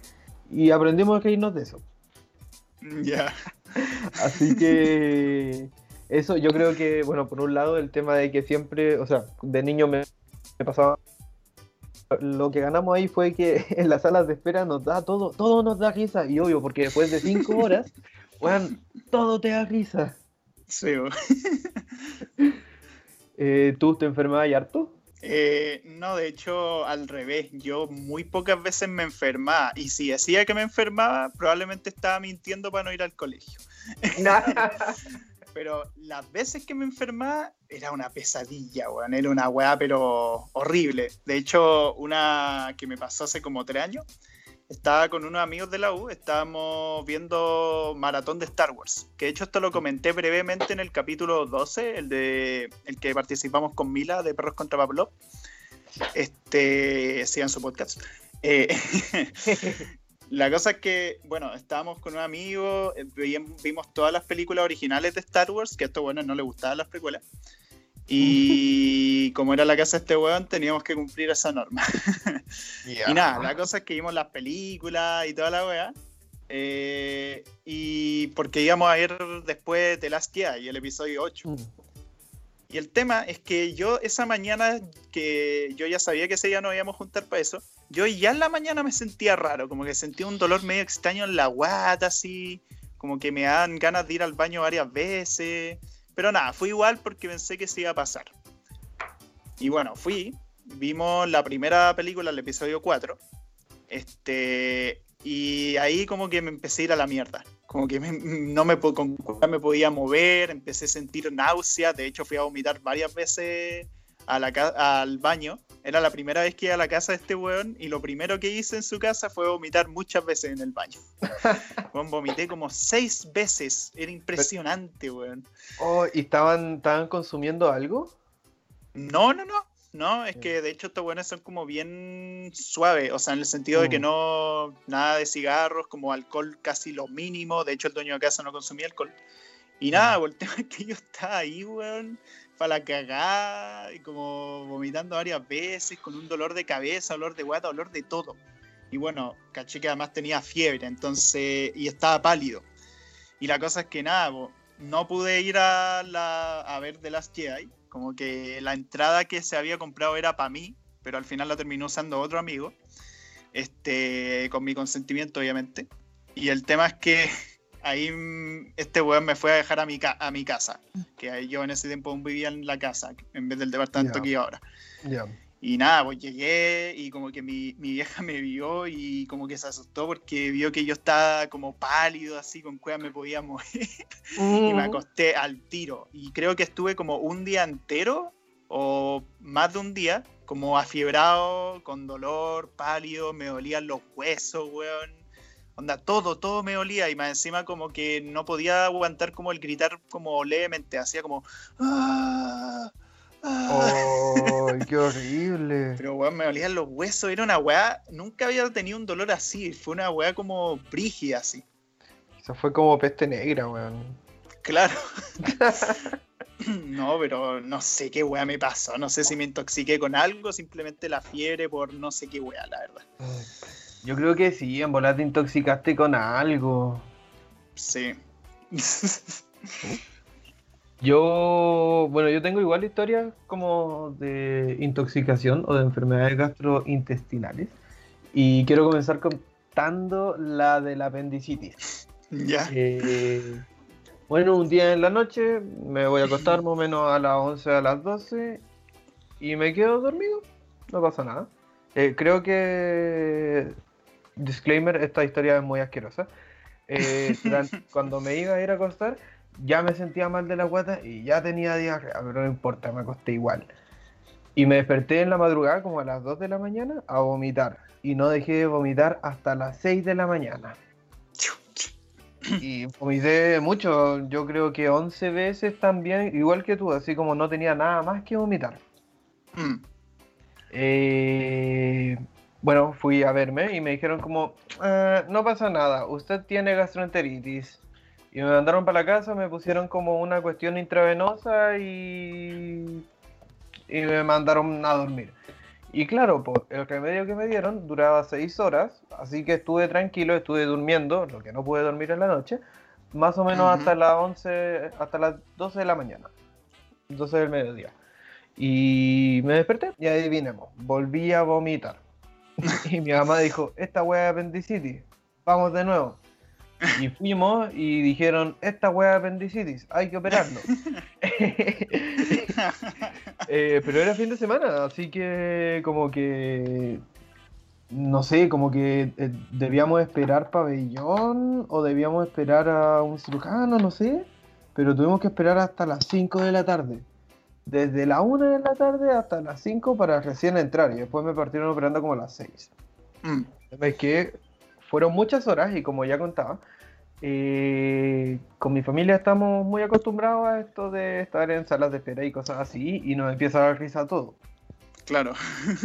B: Y aprendimos a reírnos de eso.
A: Ya. <laughs>
B: Así que eso yo creo que, bueno, por un lado el tema de que siempre, o sea, de niño me, pasaba lo que ganamos ahí fue que <laughs> en las salas de espera nos da todo, todo nos da risa. Y obvio, porque después de cinco <laughs> horas, bueno, todo te da risa.
A: Sí. <laughs>
B: eh, ¿Tú te enfermabas y harto?
A: Eh, no, de hecho, al revés. Yo muy pocas veces me enfermaba. Y si decía que me enfermaba, probablemente estaba mintiendo para no ir al colegio. <laughs> pero las veces que me enfermaba era una pesadilla, weón. Era una weá, pero horrible. De hecho, una que me pasó hace como tres años estaba con unos amigos de la U, estábamos viendo maratón de Star Wars. Que de hecho esto lo comenté brevemente en el capítulo 12, el de el que participamos con Mila de Perros contra Pablo. Este, sigan su podcast. Eh, <laughs> la cosa es que, bueno, estábamos con un amigo, eh, vimos todas las películas originales de Star Wars, que a estos bueno no le gustaban las precuelas. Y como era la casa de este weón, teníamos que cumplir esa norma. <laughs> Y nada, la cosa es que vimos las películas y toda la weá. Eh, y porque íbamos a ir después de Last y el episodio 8. Mm. Y el tema es que yo esa mañana que yo ya sabía que ese día nos íbamos a juntar para eso, yo ya en la mañana me sentía raro, como que sentía un dolor medio extraño en la guata, así, como que me dan ganas de ir al baño varias veces. Pero nada, fui igual porque pensé que se iba a pasar. Y bueno, fui, vimos la primera película, el episodio 4. Este, y ahí como que me empecé a ir a la mierda. Como que no me, me podía mover, empecé a sentir náuseas. De hecho, fui a vomitar varias veces a la, al baño. Era la primera vez que iba a la casa de este weón y lo primero que hice en su casa fue vomitar muchas veces en el baño. <laughs> vomité como seis veces. Era impresionante, weón.
B: Oh, ¿y estaban, estaban consumiendo algo?
A: No, no, no. No, es que de hecho estos buenos son como bien suaves, o sea, en el sentido de que mm. no, nada de cigarros, como alcohol casi lo mínimo, de hecho el dueño de casa no consumía alcohol. Y nada, mm. el <laughs> tema es que yo estaba ahí, weón, para la cagada, y como vomitando varias veces, con un dolor de cabeza, dolor de guata, dolor de todo. Y bueno, caché que además tenía fiebre, entonces, y estaba pálido. Y la cosa es que nada, no pude ir a, la, a ver The Last Jedi, como que la entrada que se había comprado era para mí, pero al final la terminó usando otro amigo, este, con mi consentimiento obviamente. Y el tema es que ahí mm, este weón me fue a dejar a mi, a mi casa, que yo en ese tiempo vivía en la casa, en vez del departamento que ahora. Y nada, pues llegué y como que mi, mi, vieja <laughs> me vio y como que se asustó porque vio que yo estaba como pálido, así, con cueva me podía mover. <laughs> y me mm. acosté al tiro. Y creo que estuve como un día entero o más de un día, como afiebrado, con dolor, pálido, me dolían los huesos, weón. Onda, todo, todo me dolía y más encima como que no podía aguantar como el gritar como levemente, hacía como... ¡Ah!
B: ¡Oh, qué horrible! <laughs>
A: Pero, weón, me dolían los huesos. Era una weá. Nunca había tenido un dolor así. Fue una weá como brígida así.
B: Eso fue como peste negra, weón.
A: Claro. <laughs> <laughs> no, pero no sé qué weá me pasó. No sé si me intoxiqué con algo, simplemente la fiebre por no sé qué weá, la verdad.
B: Yo creo que sí, en volar te intoxicaste con algo.
A: Sí. <laughs>
B: Yo, bueno, yo tengo igual historias como de intoxicación o de enfermedades gastrointestinales. Y quiero comenzar contando la del apendicitis.
A: Ya.
B: Eh, bueno, un día en la noche me voy a acostar más o menos a las 11 a las 12 y me quedo dormido. No pasa nada. Eh, creo que, disclaimer, esta historia es muy asquerosa. Eh, <laughs> cuando me iba a ir a acostar, ya me sentía mal de la guata y ya tenía diarrea, pero no importa, me acosté igual. Y me desperté en la madrugada, como a las 2 de la mañana, a vomitar. Y no dejé de vomitar hasta las 6 de la mañana. Y vomité mucho, yo creo que 11 veces también, igual que tú, así como no tenía nada más que vomitar. Mm. Eh, bueno, fui a verme y me dijeron como, ah, no pasa nada, usted tiene gastroenteritis. Y me mandaron para la casa, me pusieron como una cuestión intravenosa y, y me mandaron a dormir. Y claro, pues, el remedio que me dieron duraba seis horas, así que estuve tranquilo, estuve durmiendo, lo que no pude dormir en la noche, más o menos hasta las 11, hasta las 12 de la mañana, 12 del mediodía. Y me desperté y adivinemos, volví a vomitar. <laughs> y mi mamá dijo, esta wea de apendicitis, vamos de nuevo. Y fuimos y dijeron, esta wea de apendicitis, hay que operarlo. <laughs> Eh, pero era fin de semana, así que como que, no sé, como que eh, debíamos esperar pabellón o debíamos esperar a un cirujano, no sé. Pero tuvimos que esperar hasta las 5 de la tarde. Desde la 1 de la tarde hasta las 5 para recién entrar. Y después me partieron operando como a las 6. Mm. Es que fueron muchas horas y como ya contaba, eh, con mi familia estamos muy acostumbrados a esto de estar en salas de espera y cosas así y nos empieza a dar risa todo.
A: Claro.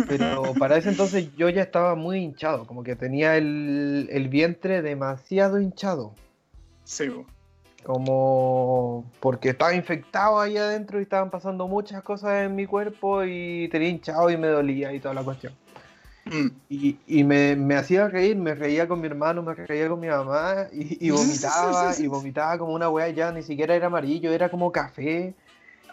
B: Pero <laughs> para ese entonces yo ya estaba muy hinchado, como que tenía el, el vientre demasiado hinchado.
A: Sí.
B: Como porque estaba infectado ahí adentro y estaban pasando muchas cosas en mi cuerpo y tenía hinchado y me dolía y toda la cuestión. Mm. Y, y me, me, hacía reír, me reía con mi hermano, me reía con mi mamá y, y vomitaba, y vomitaba como una wea ya, ni siquiera era amarillo, era como café.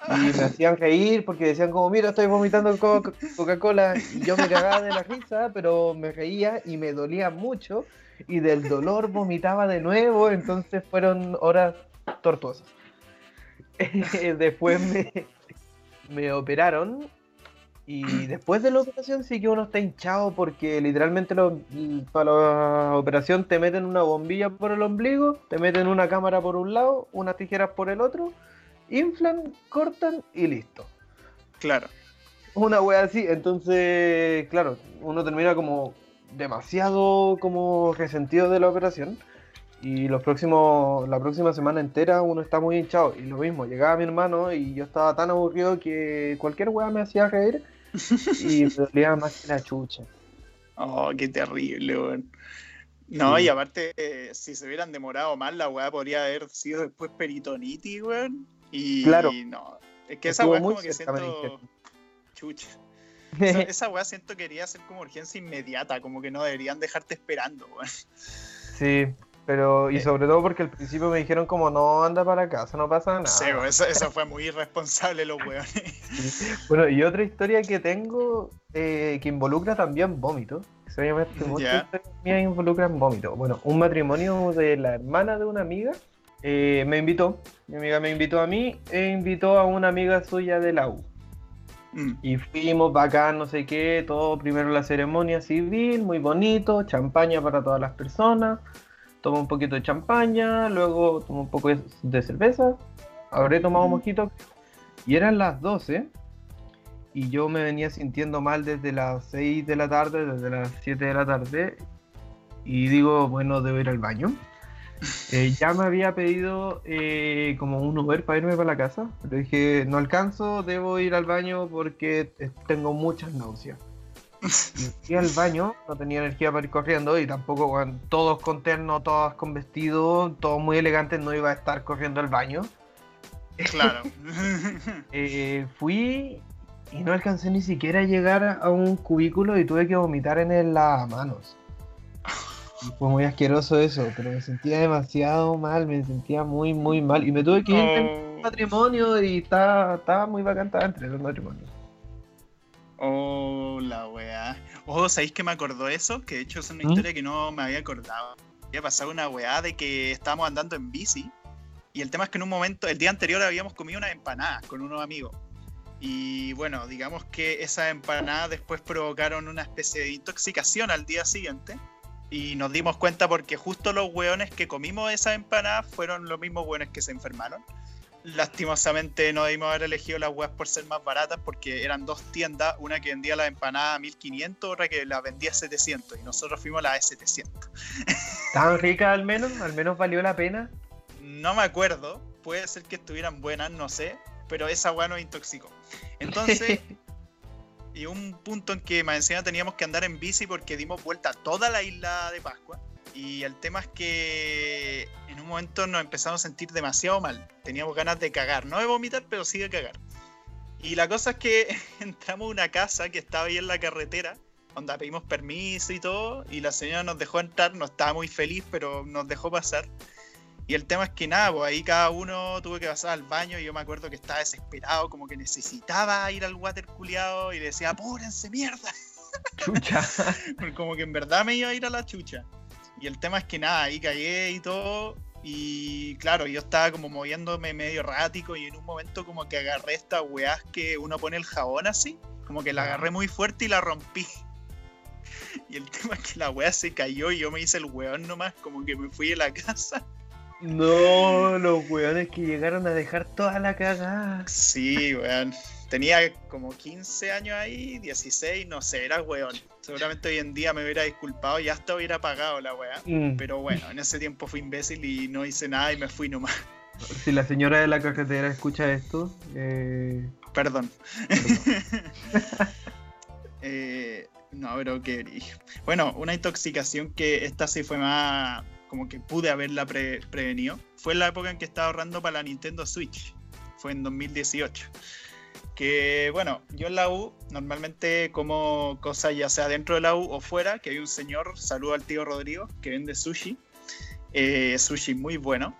B: Y me hacían reír porque decían como, mira, estoy vomitando Coca-Cola. Y yo me cagaba de la risa, pero me reía y me dolía mucho. Y del dolor vomitaba de nuevo. Entonces fueron horas tortuosas. <laughs> Después me, me operaron y después de la operación sí que uno está hinchado porque literalmente para la operación te meten una bombilla por el ombligo, te meten una cámara por un lado, unas tijeras por el otro, inflan, cortan y listo.
A: Claro.
B: Una wea así, entonces, claro, uno termina como demasiado como resentido de la operación y los próximos, la próxima semana entera uno está muy hinchado. Y lo mismo, llegaba mi hermano y yo estaba tan aburrido que cualquier weá me hacía reír <laughs> y me dolía más que la chucha.
A: Oh, qué terrible, weón. No, y aparte, eh, si se hubieran demorado más, la weá podría haber sido después peritonitis, weón. Y
B: claro.
A: no, es que esa weá como que siento. Chucha. Esa, <laughs> esa weá siento que quería ser como urgencia inmediata, como que no deberían dejarte esperando, weón.
B: Sí, pero, y eh. sobre todo porque al principio me dijeron como no anda para casa, no pasa nada.
A: Sí, eso, eso fue muy irresponsable los weones.
B: Bueno, y otra historia que tengo eh, que involucra también vómito. Obviamente muchas historias involucran vómito. Bueno, un matrimonio de la hermana de una amiga eh, me invitó. Mi amiga me invitó a mí e invitó a una amiga suya de la U. Mm. Y fuimos bacán, no sé qué, todo primero la ceremonia civil, muy bonito, champaña para todas las personas. Tomo un poquito de champaña, luego tomo un poco de cerveza, habré tomado un mojito. Y eran las 12 y yo me venía sintiendo mal desde las 6 de la tarde, desde las 7 de la tarde. Y digo, bueno, debo ir al baño. Eh, ya me había pedido eh, como un Uber para irme para la casa, pero dije, no alcanzo, debo ir al baño porque tengo muchas náuseas. Fui al baño, no tenía energía para ir corriendo y tampoco, todos con terno, todas con vestido, todos muy elegantes, no iba a estar corriendo al baño.
A: Claro. <laughs>
B: Eh, fui y no alcancé ni siquiera a llegar a un cubículo y tuve que vomitar en el lavamanos. Fue muy asqueroso eso, pero me sentía demasiado mal, me sentía muy, muy mal. Y me tuve que ir en oh. matrimonio y estaba, estaba muy bacán, entre los matrimonios.
A: Oh, la weá. Oh, ¿sabéis que me acordó eso? Que de hecho es una ¿Mm? historia que no me había acordado. Había pasado una weá de que estábamos andando en bici. Y el tema es que en un momento, el día anterior habíamos comido unas empanadas con unos amigos. Y bueno, digamos que esas empanadas después provocaron una especie de intoxicación al día siguiente. Y nos dimos cuenta porque justo los weones que comimos esas empanadas fueron los mismos weones que se enfermaron lastimosamente no debimos haber elegido las webs por ser más baratas porque eran dos tiendas, una que vendía la empanada a 1500, otra que la vendía a 700 y nosotros fuimos a la de 700.
B: ¿Tan rica al menos? ¿Al menos valió la pena?
A: No me acuerdo, puede ser que estuvieran buenas, no sé, pero esa wea nos intoxicó. Entonces, <laughs> y un punto en que más encima teníamos que andar en bici porque dimos vuelta a toda la isla de Pascua y el tema es que en un momento nos empezamos a sentir demasiado mal. Teníamos ganas de cagar, no de vomitar, pero sí de cagar. Y la cosa es que <laughs> entramos a una casa que estaba ahí en la carretera, donde pedimos permiso y todo, y la señora nos dejó entrar, no estaba muy feliz, pero nos dejó pasar. Y el tema es que nada, pues ahí cada uno tuvo que pasar al baño y yo me acuerdo que estaba desesperado, como que necesitaba ir al water culiado y decía, apúrense, mierda. <laughs>
B: Chucha.
A: como que en verdad me iba a ir a la chucha. Y el tema es que nada, ahí caí y todo. Y claro, yo estaba como moviéndome medio errático y en un momento como que agarré esta weá que uno pone el jabón así. Como que la agarré muy fuerte y la rompí. <laughs> Y el tema es que la weá se cayó y yo me hice el weón nomás, como que me fui de la <laughs> casa.
B: No, los weones que llegaron a dejar toda la cagada.
A: Sí, weón. Tenía como 15 años ahí, 16, no sé, era weón. Seguramente hoy en día me hubiera disculpado y hasta hubiera pagado la weá. Mm. Pero bueno, en ese tiempo fui imbécil y no hice nada y me fui nomás.
B: Si la señora de la carretera escucha esto, eh...
A: perdón. <laughs> eh, no, pero qué Bueno, una intoxicación que esta sí fue más como que pude haberla prevenido. Fue la época en que estaba ahorrando para la Nintendo Switch. Fue en 2018 que bueno, yo en la U normalmente como cosas ya sea dentro de la U o fuera, que hay un señor, saludo al tío Rodrigo, que vende sushi, eh, sushi muy bueno.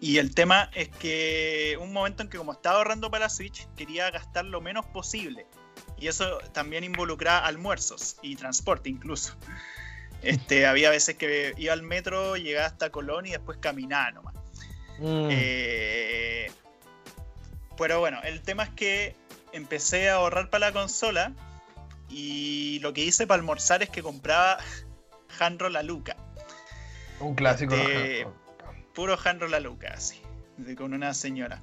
A: Y el tema es que un momento en que como estaba ahorrando para la Switch, quería gastar lo menos posible. Y eso también involucraba almuerzos y transporte incluso. Este, había veces que iba al metro, llegaba hasta Colón y después caminaba nomás.
B: Mm.
A: Eh, pero bueno, el tema es que empecé a ahorrar para la consola y lo que hice para almorzar es que compraba <laughs> Hanro la Luca.
B: Un clásico.
A: Este,
B: ¿no?
A: Puro Hanro la Luca, así, con una señora.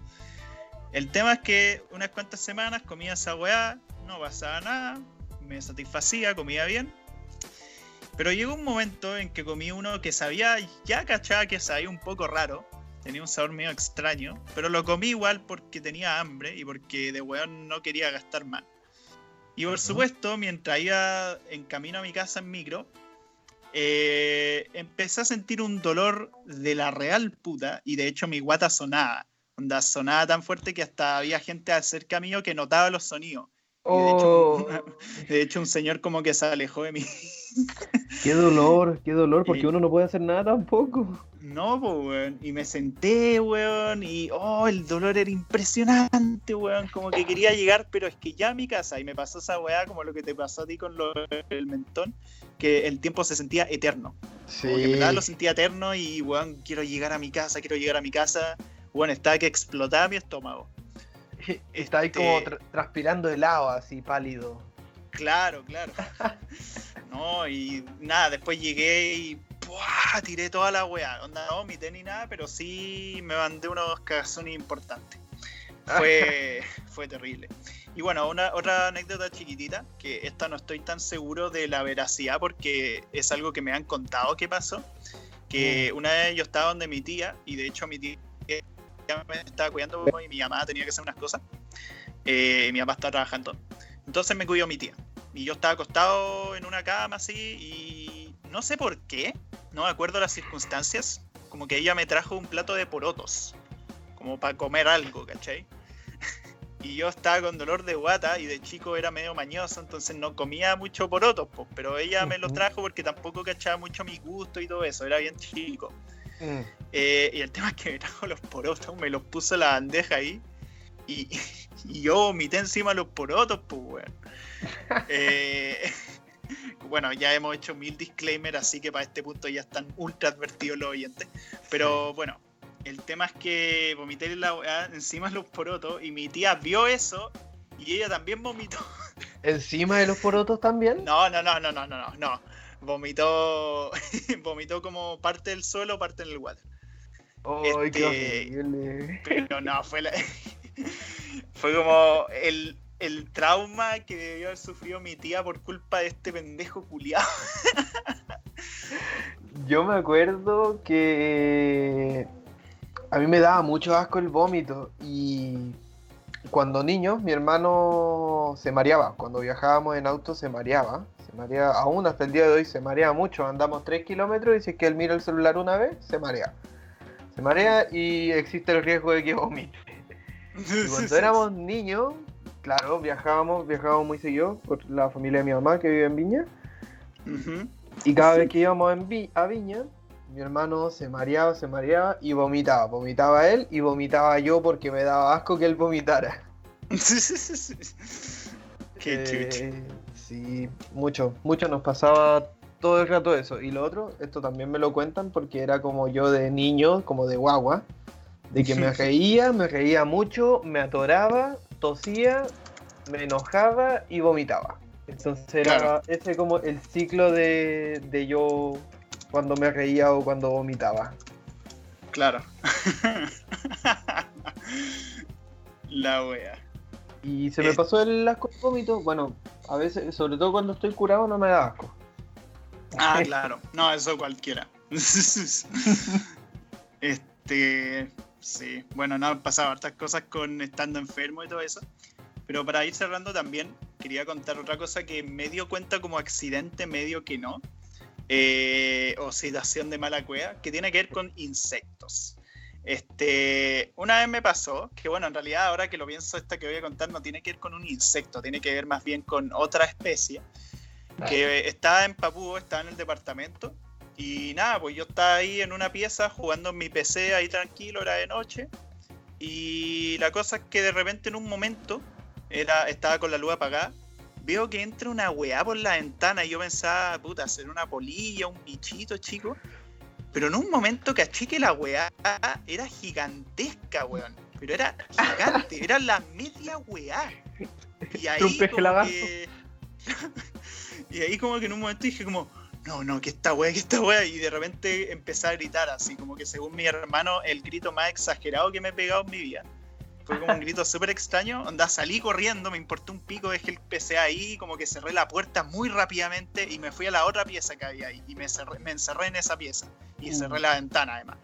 A: El tema es que unas cuantas semanas comía esa weá, no pasaba nada, me satisfacía, comía bien. Pero llegó un momento en que comí uno que sabía, ya cachaba que sabía un poco raro, tenía un sabor medio extraño, pero lo comí igual porque tenía hambre y porque de weón no quería gastar más. Y por
B: Ujú.
A: supuesto, mientras iba en camino a mi casa en micro, eh, empecé a sentir un dolor de la real puta y de hecho mi guata sonaba. Onda, sonaba tan fuerte que hasta había gente cerca mío que notaba los sonidos. Y de,
B: Oh,
A: hecho, <laughs> de hecho, un señor como que se alejó de mí. <laughs>
B: qué dolor, qué dolor, porque
A: Y-
B: uno no puede hacer nada tampoco.
A: No, pues, weón. Y me senté, weón. Y, oh, el dolor era impresionante, weón. Como que quería llegar, pero es que ya a mi casa. Y me pasó esa weá como lo que te pasó a ti con lo- el mentón. Que el tiempo se sentía eterno. Como que en verdad lo sentía eterno y, weón, quiero llegar a mi casa, quiero llegar a mi casa. Bueno, estaba que explotaba mi estómago. <laughs>
B: Está ahí como
A: Este-
B: tra- transpirando helado, así pálido.
A: Claro, claro. <laughs> No, y nada, después llegué y ¡buah! tiré toda la weá. Onda, no vomité ni nada, pero sí me mandé unos cagazones importantes. Fue, <laughs> fue terrible. Y bueno, una, otra anécdota chiquitita, que esta no estoy tan seguro de la veracidad porque es algo que me han contado que pasó. Que una vez yo estaba donde mi tía, y de hecho mi tía me estaba cuidando y mi mamá tenía que hacer unas cosas. Eh, y mi papá estaba trabajando. Entonces me cuidó mi tía. Y yo estaba acostado en una cama así y no sé por qué, no me acuerdo las circunstancias, como que ella me trajo un plato de porotos, como para comer algo, ¿cachai? <laughs> Y yo estaba con dolor de guata y de chico era medio mañoso, entonces no comía mucho porotos, pues, pero ella me los trajo porque tampoco cachaba mucho mi gusto y todo eso, era bien chico.
B: Mm.
A: Eh, y el tema es que me trajo los porotos, me los puso la bandeja ahí. Y, <laughs> y yo vomité encima los porotos, pues, weón. <laughs> Eh, <laughs> bueno, ya hemos hecho mil disclaimers, así que para este punto ya están ultra advertidos los oyentes. Pero bueno, el tema es que vomité la weá encima de los porotos y mi tía vio eso y ella también vomitó.
B: ¿Encima de los porotos también?
A: No, no, no, no, no, no, no. no. Vomitó, vomitó como parte del suelo, parte en el water.
B: ¡Ay, qué
A: este-
B: horrible!
A: Pero no, fue la... fue como el, el trauma que debió haber sufrido mi tía por culpa de este pendejo culiado. <laughs>
B: Yo me acuerdo que a mí me daba mucho asco el vómito y cuando niño mi hermano se mareaba, cuando viajábamos en auto se mareaba, se marea, aún hasta el día de hoy se marea mucho, andamos 3 kilómetros y si es que él mira el celular una vez, se marea. Se marea y existe el riesgo de que vomite. Y <laughs> cuando éramos niños, claro, viajábamos, viajábamos muy seguido por la familia de mi mamá que vive en Viña.
A: Ujú.
B: Y cada vez que íbamos en Vi- a Viña, mi hermano se mareaba, se mareaba y vomitaba. Vomitaba él y vomitaba yo porque me daba asco que él vomitara. <laughs>
A: Qué.
B: Eh, Sí, mucho, mucho nos pasaba todo el rato eso. Y lo otro, esto también me lo cuentan porque era como yo de niño, como de guagua, de que me reía, me reía mucho, me atoraba, tosía, me enojaba y vomitaba. Entonces era ese como el ciclo de, de yo cuando me reía o cuando vomitaba.
A: Claro. <laughs> La wea.
B: Y se me
A: Eh.
B: pasó el asco del vómito. Bueno, a veces, sobre todo cuando estoy curado, no me da asco.
A: Ah, <laughs> claro. No, eso cualquiera. <laughs> este. Sí. Bueno, no han pasado hartas cosas con estando enfermo y todo eso. Pero para ir cerrando también, quería contar otra cosa que medio cuenta como accidente, medio que no. Eh, o situación de mala cueva, que tiene que ver con insectos. Este, una vez me pasó, que bueno, en realidad ahora que lo pienso, esta que voy a contar no tiene que ver con un insecto, tiene que ver más bien con otra especie, que estaba en Papúo, estaba en el departamento, Y nada, pues yo estaba ahí en una pieza jugando en mi PC ahí tranquilo, era de noche. Y la cosa es que de repente en un momento era, estaba con la luz apagada. Veo que entra una weá por la ventana y yo pensaba, puta, ser una polilla, un bichito chico. Pero en un momento caché que la weá era gigantesca, weón. Pero era gigante, <laughs> era la media weá. Y ahí, como que... <laughs> y ahí como que en un momento dije como, no, no, que esta weá, que esta weá. Y de repente empecé a gritar así, como que según mi hermano, el grito más exagerado que me he pegado en mi vida. Fue como un <laughs> grito súper extraño. Onda, salí corriendo, me importó un pico, dejé el PC ahí, como que cerré la puerta muy rápidamente y me fui a la otra pieza que había ahí. Y me, cerré- me encerré en esa pieza. Y
B: Mm.
A: cerré la ventana además.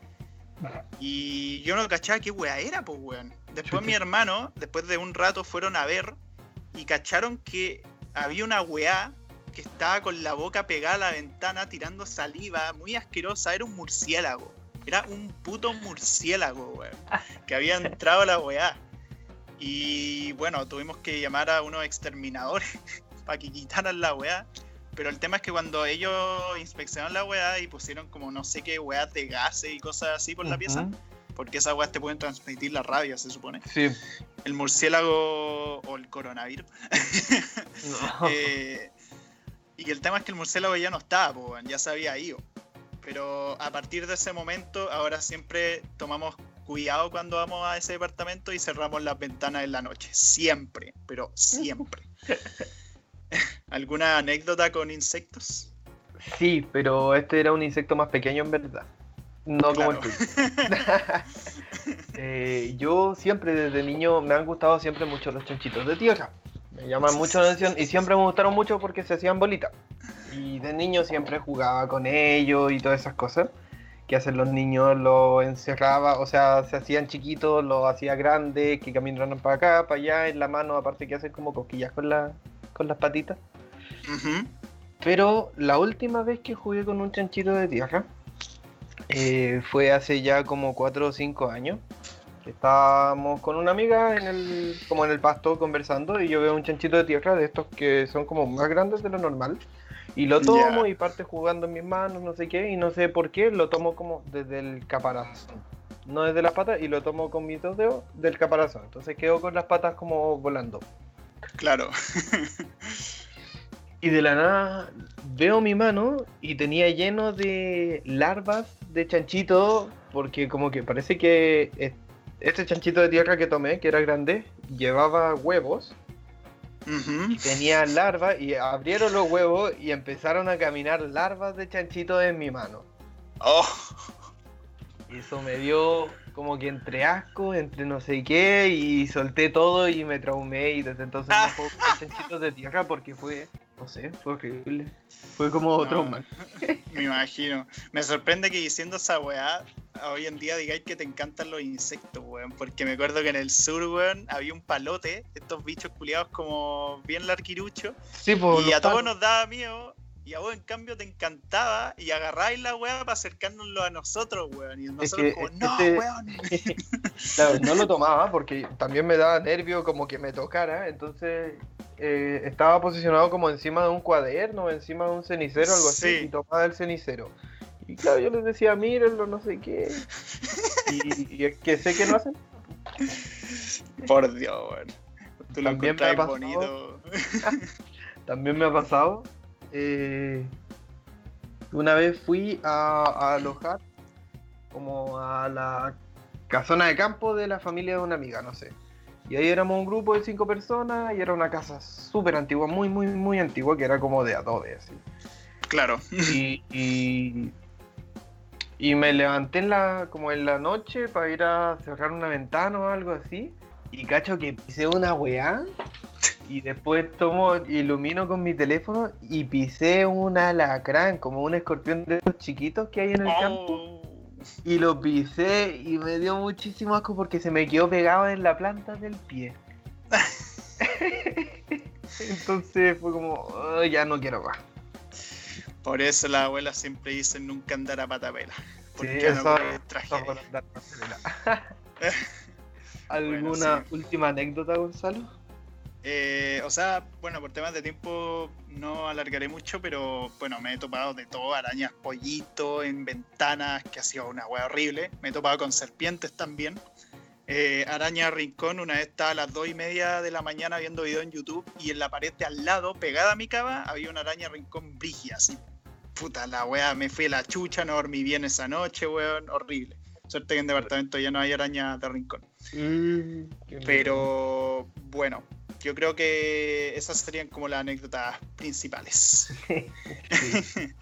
A: Y yo no cachaba qué weá era, pues weón. Después mi hermano, después de un rato, fueron a ver y cacharon que había una weá que estaba con la boca pegada a la ventana tirando saliva muy asquerosa. Era un murciélago. Era un puto murciélago, weón. <laughs> Que había entrado a la weá. Y bueno, tuvimos que llamar a unos exterminadores <laughs> para que quitaran la weá. Pero el tema es que cuando ellos inspeccionaron la weá y pusieron como no sé qué weá de gases y cosas así por la pieza, porque esas weas te pueden transmitir la rabia, se supone.
B: Sí.
A: El murciélago o el coronavirus. <laughs>
B: No.
A: Eh, y el tema es que el murciélago ya no estaba, po, ya se había ido. Pero a partir de ese momento, ahora siempre tomamos cuidado cuando vamos a ese departamento y cerramos las ventanas en la noche. Siempre, pero siempre. <laughs> ¿Alguna anécdota con insectos?
B: Sí, pero este era un insecto más pequeño en verdad. No como el. <laughs> <laughs> Eh, yo siempre desde niño me han gustado siempre mucho los chanchitos de tierra. Me llaman mucho la atención y siempre me gustaron mucho porque se hacían bolitas. Y de niño siempre jugaba con ellos y todas esas cosas que hacen los niños, los encerraba, o sea, se hacían chiquitos, los hacía grandes, que caminaran para acá, para allá, en la mano, aparte que hacen como cosquillas con, la, con las patitas. Pero la última vez que jugué con un chanchito de tierra eh, fue hace ya como 4 o 5 años. Que Estábamos con una amiga en el, como en el pasto conversando y yo veo un chanchito de tierra de estos que son como más grandes de lo normal. Y lo tomo y parte jugando en mis manos, no sé qué, y no sé por qué, lo tomo como desde el caparazón. No desde las patas y lo tomo con mis dos dedos del caparazón. Entonces quedo con las patas como volando.
A: Claro.
B: Y de la nada veo mi mano y tenía lleno de larvas de chanchito, porque como que parece que este chanchito de tierra que tomé, que era grande, llevaba huevos,
A: Ujú.
B: tenía larvas y abrieron los huevos y empezaron a caminar larvas de chanchito en mi mano.
A: Oh,
B: eso me dio como que entre asco, entre no sé qué, y solté todo y me traumé y desde entonces no puedo <laughs> chanchitos de tierra porque fue, no sé, fue horrible. Fue como
A: No.
B: trauma.
A: me imagino. Me sorprende que diciendo esa weá, hoy en día digáis que te encantan los insectos, weón. Porque me acuerdo que en el sur, weón, había un palote, estos bichos culiados como bien larquiruchos.
B: Sí, pues,
A: Y a todos nos daba miedo. Y a vos, en cambio, te encantaba. Y agarráis la weá para acercárnoslo a nosotros, weón. Y nosotros,
B: que
A: como, no,
B: este-
A: weón. <laughs>
B: Claro, no lo tomaba porque también me daba nervio como que me tocara, entonces eh, estaba posicionado como encima de un cuaderno, encima de un cenicero, algo así,
A: Sí.
B: y tomaba el cenicero. Y claro, yo les decía, mírenlo, no sé qué. Y, y es que sé que no hacen.
A: Por Dios, weón. Tú lo
B: También me ha pasado.
A: bonito. <laughs>
B: También me ha pasado. eh, una vez fui a, a alojar como a la casona de campo de la familia de una amiga, no sé. Y ahí éramos un grupo de cinco personas y era una casa súper antigua, muy, muy, muy antigua, que era como de adobe, así.
A: Claro.
B: Y, y, y me levanté en la, como en la noche para ir a cerrar una ventana o algo así. Y cacho que pisé una weá. Y después tomo, ilumino con mi teléfono y pisé un alacrán, como un escorpión de esos chiquitos que hay en el campo.
A: Oh.
B: Y lo pisé y me dio muchísimo asco porque se me quedó pegado en la planta del pie. <laughs> <laughs> Entonces fue como, "Oh, ya no quiero más.
A: Por eso las abuelas siempre dicen nunca andar a patapela. Porque
B: Sí,
A: no
B: eso-
A: tragedia.
B: por andar celular. <laughs> ¿Alguna
A: Bueno, sí.
B: última anécdota, Gonzalo?
A: Eh, o sea, bueno, por temas de tiempo no alargaré mucho, pero bueno, me he topado de todo, arañas pollito en ventanas, que ha sido una wea horrible. Me he topado con serpientes también. Eh, araña Rincón, una vez estaba a las 2 y media de la mañana viendo video en YouTube y en la pared de al lado, pegada a mi cama, había una araña Rincón brigia, así. Puta la wea, me fui a la chucha, no dormí bien esa noche, weón, horrible. Suerte que en departamento ya no hay araña de Rincón. Mm, pero bueno, yo creo que esas serían como las anécdotas principales. <laughs>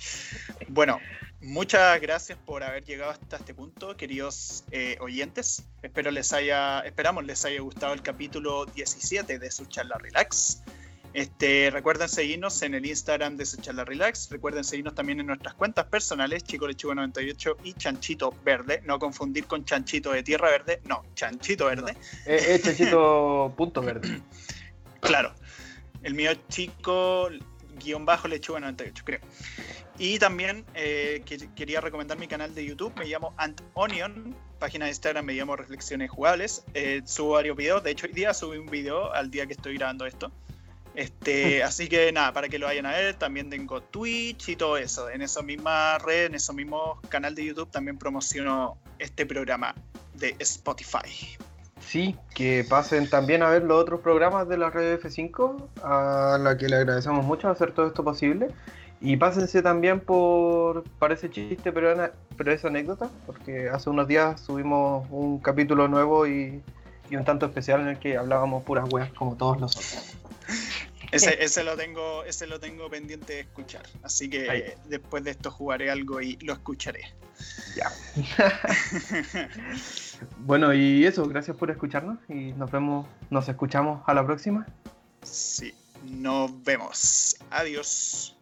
A: bueno, muchas gracias por haber llegado hasta este punto, queridos eh, oyentes. Espero les haya, esperamos les haya gustado el capítulo 17 de su charla relax. Este, recuerden seguirnos en el Instagram de su charla relax. Recuerden seguirnos también en nuestras cuentas personales, Chico Lechuga 98 y Chanchito Verde. No confundir con Chanchito de Tierra Verde, no, Chanchito Verde.
B: es Chanchito <laughs> punto verde.
A: Claro. El mío chico guion bajo lechuga 98, creo. Y también eh, quería recomendar mi canal de YouTube, me llamo Ant Onion, página de Instagram me llamo Reflexiones Jugables. Eh, subo varios videos, de hecho hoy día subí un video al día que estoy grabando esto. Este, <laughs> así que nada, para que lo vayan a ver, también tengo Twitch y todo eso. En esa misma red, en ese mismo canal de YouTube también promociono este programa de Spotify.
B: Sí, que pasen también a ver los otros programas de la red F5, a la que le agradecemos mucho hacer todo esto posible. Y pásense también por, parece chiste, pero, pero es anécdota, porque hace unos días subimos un capítulo nuevo y, un tanto especial en el que hablábamos puras weas como todos nosotros.
A: Ese, <laughs> ese, lo tengo, ese lo tengo pendiente de escuchar. Así que después de esto jugaré algo y lo escucharé.
B: Ya. <laughs> bueno, y eso, gracias por escucharnos y nos vemos, nos escuchamos a la próxima.
A: Sí, nos vemos. Adiós.